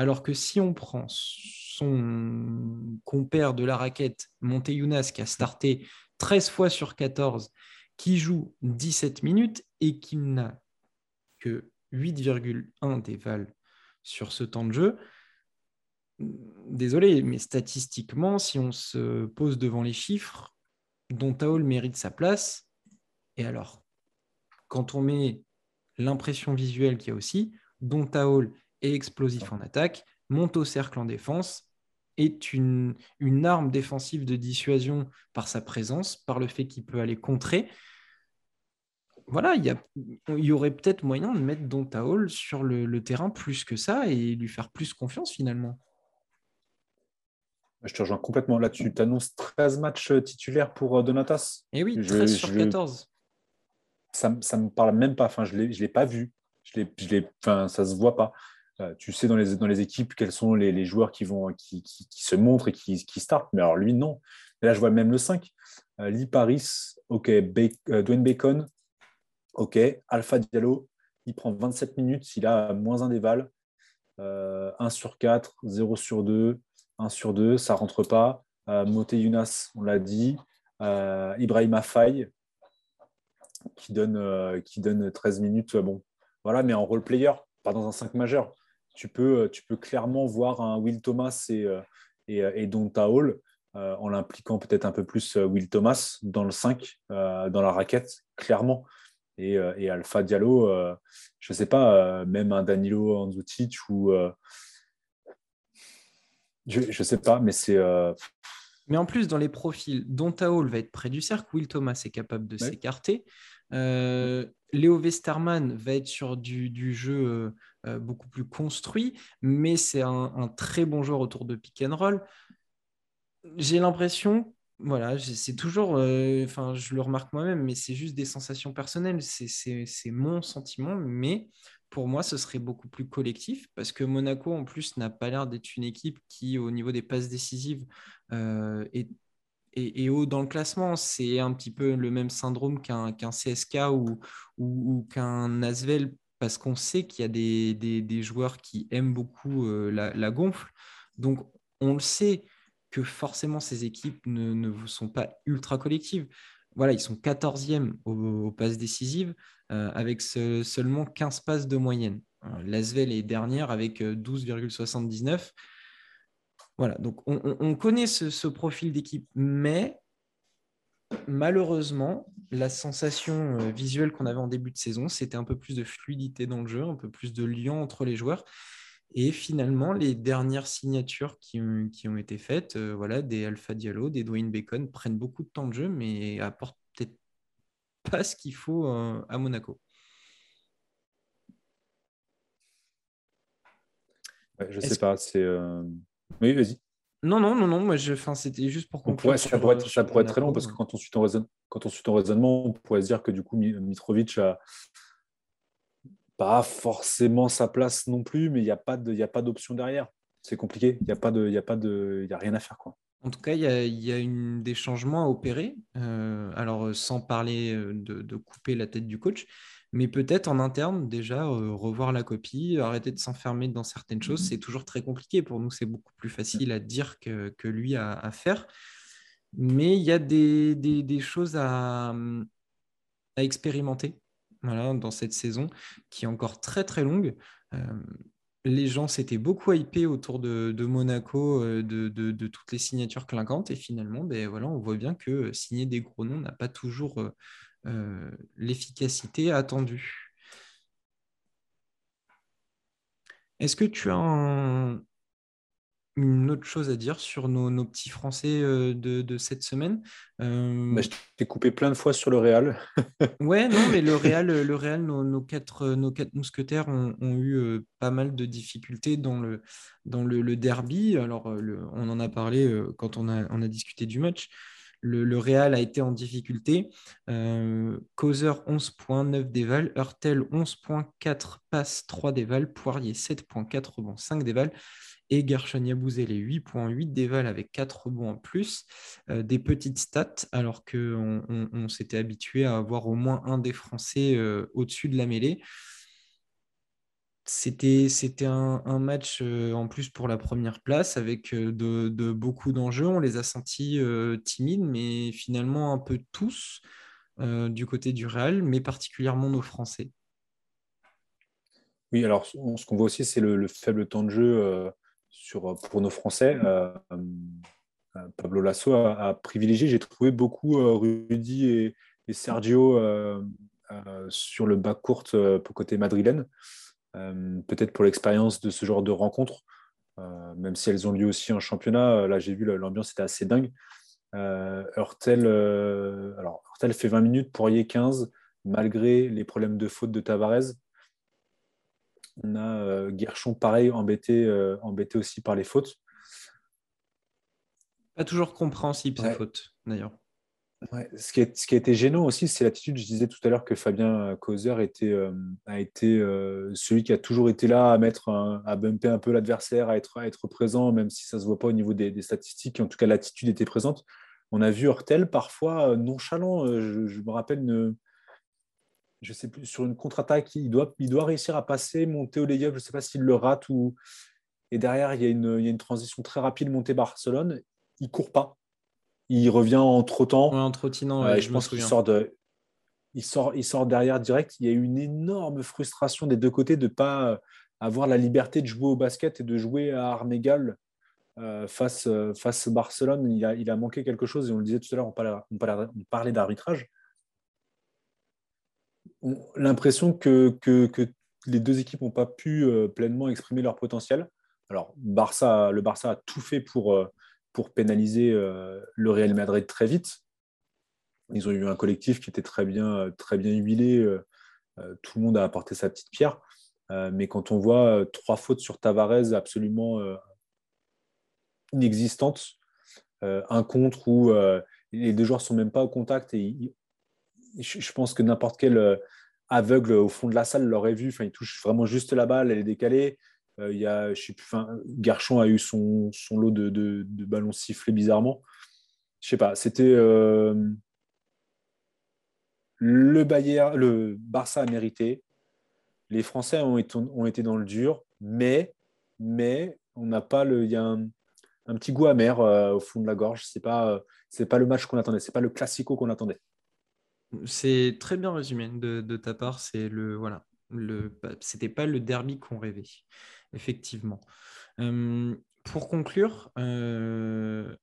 alors que si on prend son compère de la raquette, Monteyunas, qui a starté 13 fois sur 14, qui joue 17 minutes et qui n'a que 8,1 déval sur ce temps de jeu, désolé, mais statistiquement, si on se pose devant les chiffres, dont Taol mérite sa place, et alors quand on met l'impression visuelle qu'il y a aussi, dont Taol est explosif en attaque, monte au cercle en défense, est une, une arme défensive de dissuasion par sa présence, par le fait qu'il peut aller contrer. Voilà, il y, a, il y aurait peut-être moyen de mettre Donta sur le, terrain plus que ça et lui faire plus confiance finalement. Je te rejoins complètement là-dessus. Tu annonces 13 matchs titulaires pour euh, Donatas. Et eh oui, 13 sur 14 ça ne me parle même pas. Enfin, je ne l'ai pas vu. Je je enfin, ça ne se voit pas. Euh, tu sais dans les, équipes quels sont les, joueurs qui, se montrent et qui, startent. Mais alors lui, non. là, je vois même le 5. Euh, Lee Paris, OK. Euh, Dwayne Bacon, OK. Alpha Diallo, il prend 27 minutes. Il a moins un déval. 1 sur 4, 0 sur 2, 1 sur 2, ça rentre pas. Moté Younas, on l'a dit. Ibrahim Afay, qui donne, euh, qui donne 13 minutes. Euh, bon, voilà, mais en role player, pas dans un 5 majeur. Tu peux, euh, tu peux clairement voir un Will Thomas et, et, et Donta Hall en l'impliquant peut-être un peu plus Will Thomas dans le 5, dans la raquette, clairement. Et, et Alpha Diallo, je ne sais pas, même un Danilo Anzutic ou. je ne sais pas, mais c'est. Mais en plus, dans les profils, Donta Hall va être près du cercle, Will Thomas est capable de s'écarter. Euh, Léo Westerman va être sur du, jeu euh, euh, beaucoup plus construit, mais c'est un, très bon joueur autour de pick and roll. J'ai l'impression, voilà, c'est toujours, enfin, je le remarque moi-même, mais c'est juste des sensations personnelles, c'est mon sentiment, mais pour moi, ce serait beaucoup plus collectif parce que Monaco, en plus, n'a pas l'air d'être une équipe qui, au niveau des passes décisives, est et, haut dans le classement. C'est un petit peu le même syndrome qu'un CSK ou, qu'un Asvel, parce qu'on sait qu'il y a des, des, joueurs qui aiment beaucoup euh, la, gonfle. Donc, on le sait que forcément, ces équipes ne, ne sont pas ultra collectives. Voilà, ils sont 14e aux, passes décisives, euh, avec seulement 15 passes de moyenne. Euh, L'Asvel est dernière avec 12,79. Voilà, donc on, connaît ce, profil d'équipe, mais malheureusement, la sensation euh, visuelle qu'on avait en début de saison, c'était un peu plus de fluidité dans le jeu, un peu plus de lien entre les joueurs. Et finalement, les dernières signatures qui ont, été faites, euh, voilà, des Alpha Diallo, des Dwayne Bacon, prennent beaucoup de temps de jeu, mais apportent peut-être pas ce qu'il faut euh, à Monaco. Je je sais pas, c'est. Euh, oui, vas-y. Non, non, non, non, moi je... c'était juste pour conclure. ça pourrait être, ça pourrait être très long parce que quand on suit ton, quand on suit ton raisonnement, on pourrait se dire que du coup, Mitrovic a, pas forcément sa place non plus, mais il n'y a pas d'option derrière. C'est compliqué. Il n'y a, pas de, y a, pas de, y a rien à faire. Quoi. En tout cas, il y a, y a une, des changements à opérer. Euh, alors, sans parler euh, de, couper la tête du coach, mais peut-être en interne, déjà, euh, revoir la copie, arrêter de s'enfermer dans certaines choses. C'est toujours très compliqué. Pour nous, c'est beaucoup plus facile à dire que, que lui à, à, faire. Mais il y a des, des, des choses à, à expérimenter dans cette saison qui est encore très très longue. Euh, les gens s'étaient beaucoup hypés autour de, Monaco, euh, de, toutes les signatures clinquantes, et finalement, ben, voilà, on voit bien que signer des gros noms n'a pas toujours euh, l'efficacité attendue. Est-ce que tu as un, une autre chose à dire sur nos, petits Français euh, de, cette semaine? Euh, bah, je t'ai coupé plein de fois sur le Real. ouais, non, mais le Real, le Real nos, quatre, nos quatre mousquetaires ont, eu euh, pas mal de difficultés dans le, dans le, derby. Alors, on en a parlé quand on a, on a discuté du match. Le, Real a été en difficulté. Causeur 11 points, 9 déval. Hurtel 11.4 passe 3 déval. Poirier 7.4 rebonds, 5 déval et Gershon Yabouzé les 8.8 déval avec 4 rebonds en plus, euh, des petites stats, alors qu'on on, s'était habitué à avoir au moins un des Français euh, au-dessus de la mêlée. C'était, c'était un, match euh, en plus pour la première place avec de, beaucoup d'enjeux. On les a sentis timides, mais finalement un peu tous du côté du Real, mais particulièrement nos Français. Oui, alors ce qu'on voit aussi, c'est le, faible temps de jeu sur, pour nos Français, euh, euh, Pablo Lasso a, privilégié, j'ai trouvé beaucoup euh, Rudy et, Sergio sur le bas court pour côté madrilène. Peut-être pour l'expérience de ce genre de rencontre, même si elles ont lieu aussi en championnat. Là, j'ai vu l'ambiance était assez dingue. Hurtel, alors, Hurtel fait 20 minutes, Poirier 15, malgré les problèmes de faute de Tavares. On a euh, Guerchon, pareil, embêté, euh, embêté aussi par les fautes. Pas toujours compréhensible, ces fautes, d'ailleurs. Ce, qui a été gênant aussi, c'est l'attitude. Je disais tout à l'heure que Fabien Causer était, euh, a été celui qui a toujours été là à mettre, à bumper un peu l'adversaire, à être, présent, même si ça ne se voit pas au niveau des, statistiques. En tout cas, l'attitude était présente. On a vu Hurtel parfois nonchalant. Je, me rappelle sais plus, sur une contre-attaque, il doit, réussir à passer, monter au layup, je ne sais pas s'il le rate ou. Et derrière, il y, a une, il y a une transition très rapide, montée Barcelone. Il court pas. Il revient en trottant. en trottinant, euh, je, pense qu'il sort de. Il sort, il sort derrière direct. Il y a une énorme frustration des deux côtés de ne pas avoir la liberté de jouer au basket et de jouer à armes égales euh, face, euh, face Barcelone. Il a, il a manqué quelque chose et on le disait tout à l'heure, on parlait, on parlait d'arbitrage l'impression que, les deux équipes n'ont pas pu euh, pleinement exprimer leur potentiel. Alors, Barça, le Barça a tout fait pour, pour pénaliser euh, le Real Madrid très vite. Ils ont eu un collectif qui était très bien, très bien huilé. tout le monde a apporté sa petite pierre. mais quand on voit trois fautes sur Tavares absolument inexistantes, un contre où les deux joueurs sont même pas au contact et je pense que n'importe quel euh, aveugle au fond de la salle l'aurait vu. Enfin, il touche vraiment juste la balle, elle est décalée. Euh, il y a, je sais plus, Garchon a eu son, son lot de, de, ballons sifflés bizarrement. Je sais pas, c'était euh, le Bayern, le Barça a mérité. Les Français ont été, ont été dans le dur, mais, mais on n'a pas le, il y a un, un petit goût amer au fond de la gorge. C'est pas, pas le match qu'on attendait, c'est pas le classico qu'on attendait. C'est très bien résumé de, ta part. C'est le voilà, le c'était pas le derby qu'on rêvait, effectivement. pour conclure, un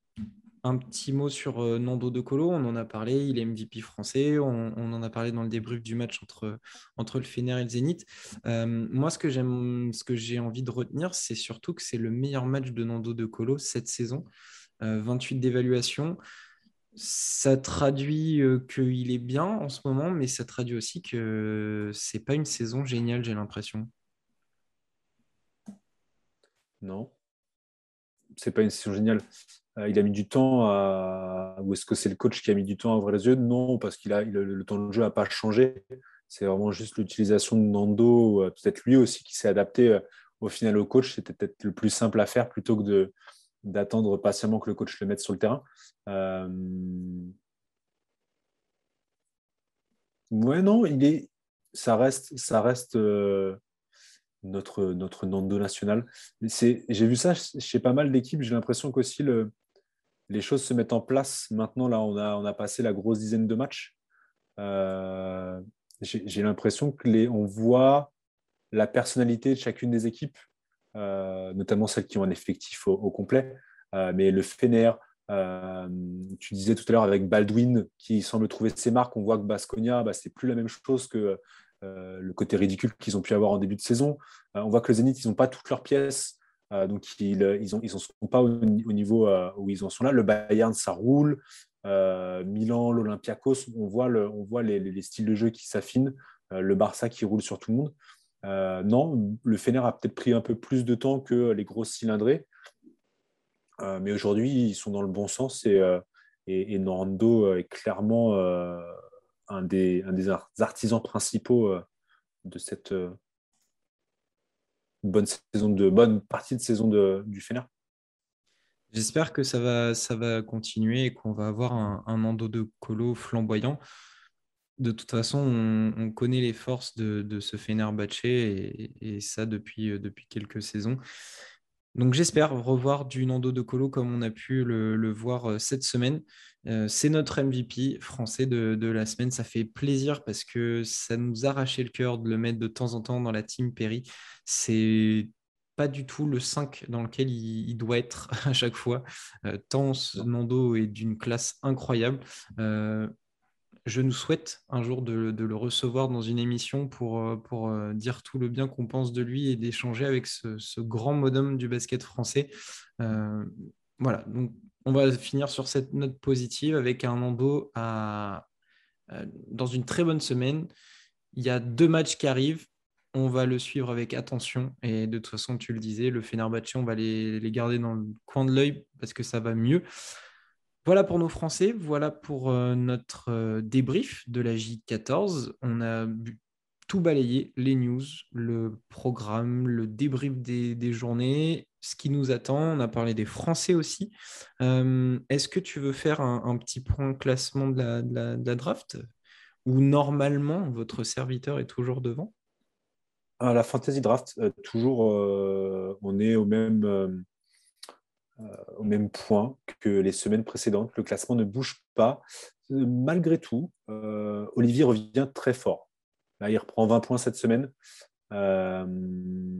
un petit mot sur Nando De Colo, on en a parlé, il est MVP français, on, en a parlé dans le débrief du match entre, entre le Fener et le Zénith. moi, ce que j'aime, ce que j'ai envie de retenir, c'est surtout que c'est le meilleur match de Nando De Colo cette saison. 28 d'évaluation. Ça traduit qu'il est bien en ce moment, mais ça traduit aussi que c'est pas une saison géniale, j'ai l'impression. Non, c'est pas une saison géniale. Euh, il a mis du temps à. Ou est-ce que c'est le coach qui a mis du temps à ouvrir les yeux? Non, parce qu'il a, le temps de jeu n'a pas changé. C'est vraiment juste l'utilisation de Nando, euh, peut-être lui aussi qui s'est adapté euh, au final au coach. C'était peut-être le plus simple à faire plutôt que de, d'attendre patiemment que le coach le mette sur le terrain. Ouais, non, il est, ça reste, ça reste notre, notre Nando national. J'ai vu ça chez pas mal d'équipes. J'ai l'impression qu'aussi le, les choses se mettent en place. Maintenant, là, on a, on a passé la grosse dizaine de matchs. Euh, j'ai l'impression que les, on voit la personnalité de chacune des équipes, euh, notamment celles qui ont un effectif au, complet. Euh, mais le Fener, tu disais tout à l'heure avec Baldwin qui semble trouver ses marques, on voit que Basconia, bah, c'est plus la même chose que le côté ridicule qu'ils ont pu avoir en début de saison. on voit que le Zénith, ils n'ont pas toutes leurs pièces. Euh, donc, ils n'en ils sont pas au, niveau euh, où ils en sont là. Le Bayern, ça roule. Euh, Milan, l'Olympiakos, on voit, on voit les, les, styles de jeu qui s'affinent. le Barça qui roule sur tout le monde. non, le Fener a peut-être pris un peu plus de temps que les grosses cylindrées. mais aujourd'hui, ils sont dans le bon sens et, et, et Norando est clairement un des, artisans principaux de cette, de bonne partie de saison de, du Fener. J'espère que ça va, continuer et qu'on va avoir un, un endo de colo flamboyant. De toute façon, on, connaît les forces de, ce Fenerbahce et, et ça depuis, euh, depuis quelques saisons. Donc j'espère revoir du Nando de Colo comme on a pu le, voir euh, cette semaine. Euh, c'est notre MVP français de, la semaine. Ça fait plaisir parce que ça nous arrachait le cœur de le mettre de temps en temps dans la team Perry. C'est pas du tout le 5 dans lequel il, doit être à chaque fois. Euh, tant Nando est d'une classe incroyable je nous souhaite un jour de, le recevoir dans une émission pour, euh, pour euh, dire tout le bien qu'on pense de lui et d'échanger avec ce, grand modem du basket français. Euh, voilà, donc on va finir sur cette note positive avec un Nando à, dans une très bonne semaine. Il y a deux matchs qui arrivent. On va le suivre avec attention. Et de toute façon, tu le disais, le Fenerbahce, on va les, les garder dans le coin de l'œil parce que ça va mieux. Voilà pour nos Français, voilà pour euh, notre euh, débrief de la J14. On a tout balayé, les news, le programme, le débrief des, journées, ce qui nous attend. On a parlé des Français aussi. Euh, est-ce que tu veux faire un, petit point classement de la, draft Où normalement votre serviteur est toujours devant? À La fantasy draft, toujours, on est au même euh, au même point que les semaines précédentes. Le classement ne bouge pas. Euh, malgré tout, euh, Olivier revient très fort. Là, il reprend 20 points cette semaine. on,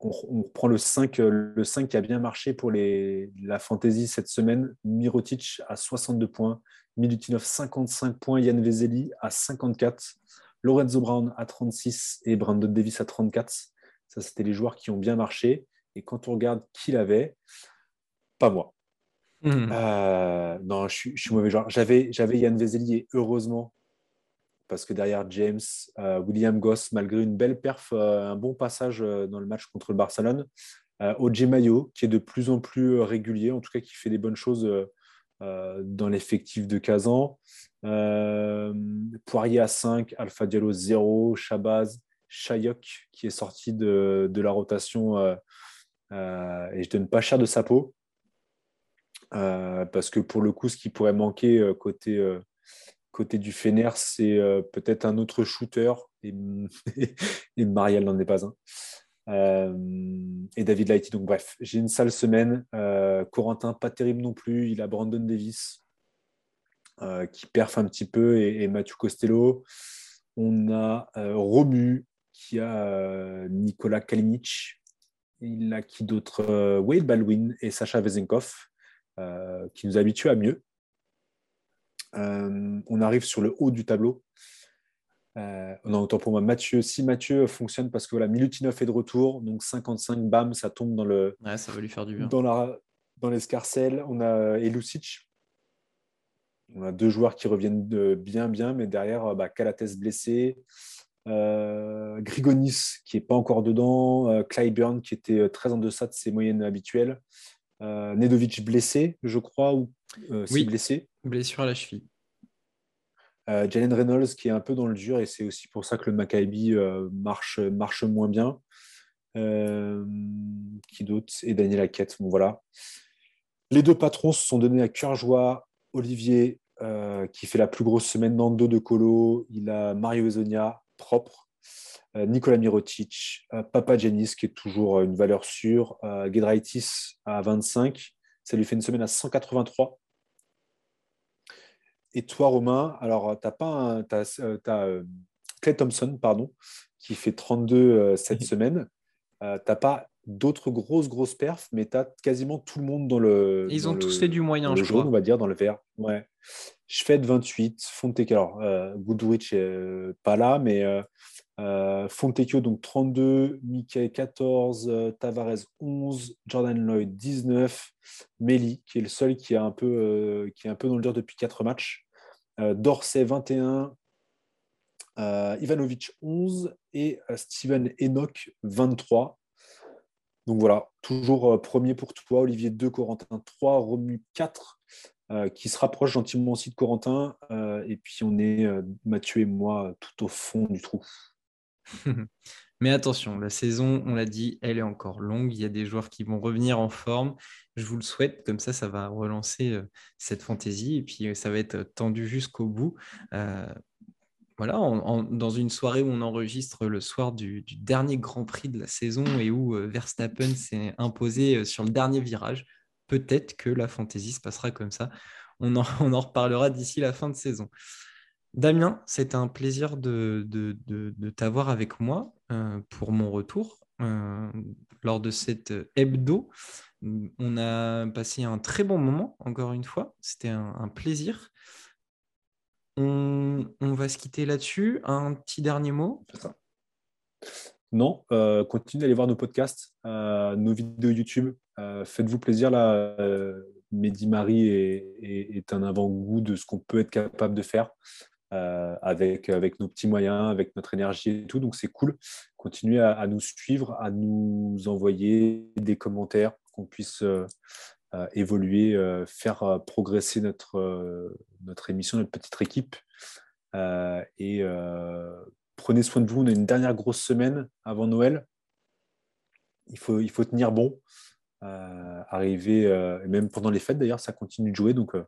reprend le 5, le 5 qui a bien marché pour les, la fantasy cette semaine. Mirotic à 62 points, Milutinov 55 points, Yann Vezeli à 54, Lorenzo Brown à 36 et Brandon Davis à 34. Ça, c'était les joueurs qui ont bien marché. Et quand on regarde qui l'avait, pas moi. Hmm. Euh, non, je suis, mauvais genre. J'avais, j'avais Yann Vezeli et heureusement, parce que derrière James, euh, William Goss, malgré une belle perf, euh, un bon passage dans le match contre le Barcelone, Oje Mayo, qui est de plus en plus régulier, en tout cas qui fait des bonnes choses dans l'effectif de Kazan. Poirier à 5, Alpha Diallo 0, Shabazz, Chayok, qui est sorti de, de la rotation et je donne pas cher de sa peau. Euh, parce que pour le coup, ce qui pourrait manquer euh, côté, euh, côté du Fener, c'est peut-être un autre shooter, et, et Marielle n'en est pas un. et David Lighty. Donc, bref, j'ai une sale semaine. Corentin, pas terrible non plus. Il a Brandon Davis qui perf un petit peu et, Mathieu Costello. On a Romu qui a Nicolas Kalinic. Il a qui d'autre? Wade Baldwin et Sacha Vezenkov. qui nous habitue à mieux. On arrive sur le haut du tableau. non, autant pour moi, Mathieu. Si Mathieu fonctionne parce que voilà, Milutinov est de retour, donc 55, bam, ça tombe dans le. ça va lui faire du bien. Dans, la, dans l'escarcelle. On a Elusic. On a deux joueurs qui reviennent de bien, bien, mais derrière, bah, Calates blessé. Euh, Grigonis qui n'est pas encore dedans, euh, Clyburn qui était euh, très en deçà de ses moyennes habituelles, Nedovic blessé, je crois, ou oui, blessé. Blessure à la cheville. Jalen Reynolds qui est un peu dans le dur et c'est aussi pour ça que le Maccabi marche, marche moins bien. qui d'autre? Et Daniel Hackett. Bon, voilà. Les deux patrons se sont donnés à cœur joie. Olivier, qui fait la plus grosse semaine dans le dos de Colo. Il a Mario Ezonia, propre. Euh, Nicolas Mirotic, euh, Papa Janis, qui est toujours une valeur sûre, euh, Gedraitis à 25, ça lui fait une semaine à 183. Et toi, Romain, alors tu as pas Clay Thompson, pardon, qui fait 32 cette semaine. tu n'as pas d'autres grosses, grosses perfs, mais tu as quasiment tout le monde dans le. Ils ont tous fait du moyen, je jaune, on va dire, dans le vert. Ouais. Je fais de 28. Fontecchio, alors euh, Goodrich n'est euh, pas là, mais euh, euh Fontecchio, donc 32, Mickey 14, Tavares 11, Jordan Lloyd 19, Meli, qui est le seul qui est un peu, qui est un peu dans le dur depuis 4 matchs, Dorsey 21, Ivanovic 11 et Steven Enoch 23. Donc voilà, toujours premier pour toi, Olivier 2, Corentin 3, Romu 4, euh, qui se rapproche gentiment aussi de Corentin. Euh, et puis on est, euh, Mathieu et moi, tout au fond du trou. Mais attention, la saison, on l'a dit, elle est encore longue. Il y a des joueurs qui vont revenir en forme. Je vous le souhaite. Comme ça, ça va relancer cette fantaisie. Et puis, ça va être tendu jusqu'au bout. Voilà, dans une soirée où on enregistre le soir du, dernier Grand Prix de la saison et où Verstappen s'est imposé sur le dernier virage peut-être que la fantaisie se passera comme ça. On en, reparlera d'ici la fin de saison. Damien, c'était un plaisir de, t'avoir avec moi euh, pour mon retour euh, lors de cette hebdo. On a passé un très bon moment, encore une fois. C'était un, plaisir. On, va se quitter là-dessus. Un petit dernier mot? Non, euh, continuez d'aller voir nos podcasts, nos vidéos YouTube. Euh, faites-vous plaisir là. Euh, Mehdi Marie est, un avant-goût de ce qu'on peut être capable de faire euh, avec, avec nos petits moyens, avec notre énergie et tout. Donc c'est cool. Continuez à, nous suivre, à nous envoyer des commentaires, qu'on puisse évoluer, faire progresser notre, notre émission, notre petite équipe. et prenez soin de vous. On a une dernière grosse semaine avant Noël. Il faut, tenir bon. Euh, arriver, euh, et même pendant les fêtes d'ailleurs, ça continue de jouer. Donc, euh,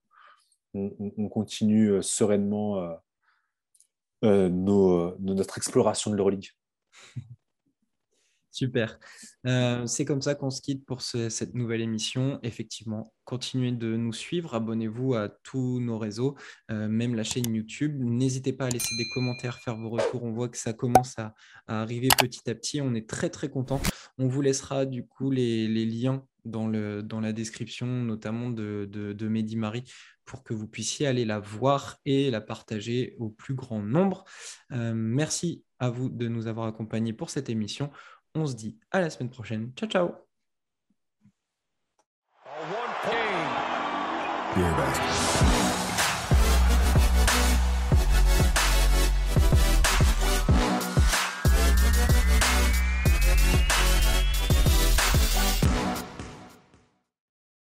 on, continue sereinement notre exploration de l'Euroleague. Super. c'est comme ça qu'on se quitte pour cette nouvelle émission. Effectivement, continuez de nous suivre, abonnez-vous à tous nos réseaux, même la chaîne YouTube. N'hésitez pas à laisser des commentaires, faire vos retours. On voit que ça commence à, arriver petit à petit. On est très très content. On vous laissera du coup les, liens dans, la description, notamment de, de, Mehdi Marie, pour que vous puissiez aller la voir et la partager au plus grand nombre. merci à vous de nous avoir accompagnés pour cette émission. On se dit à la semaine prochaine. Ciao, ciao.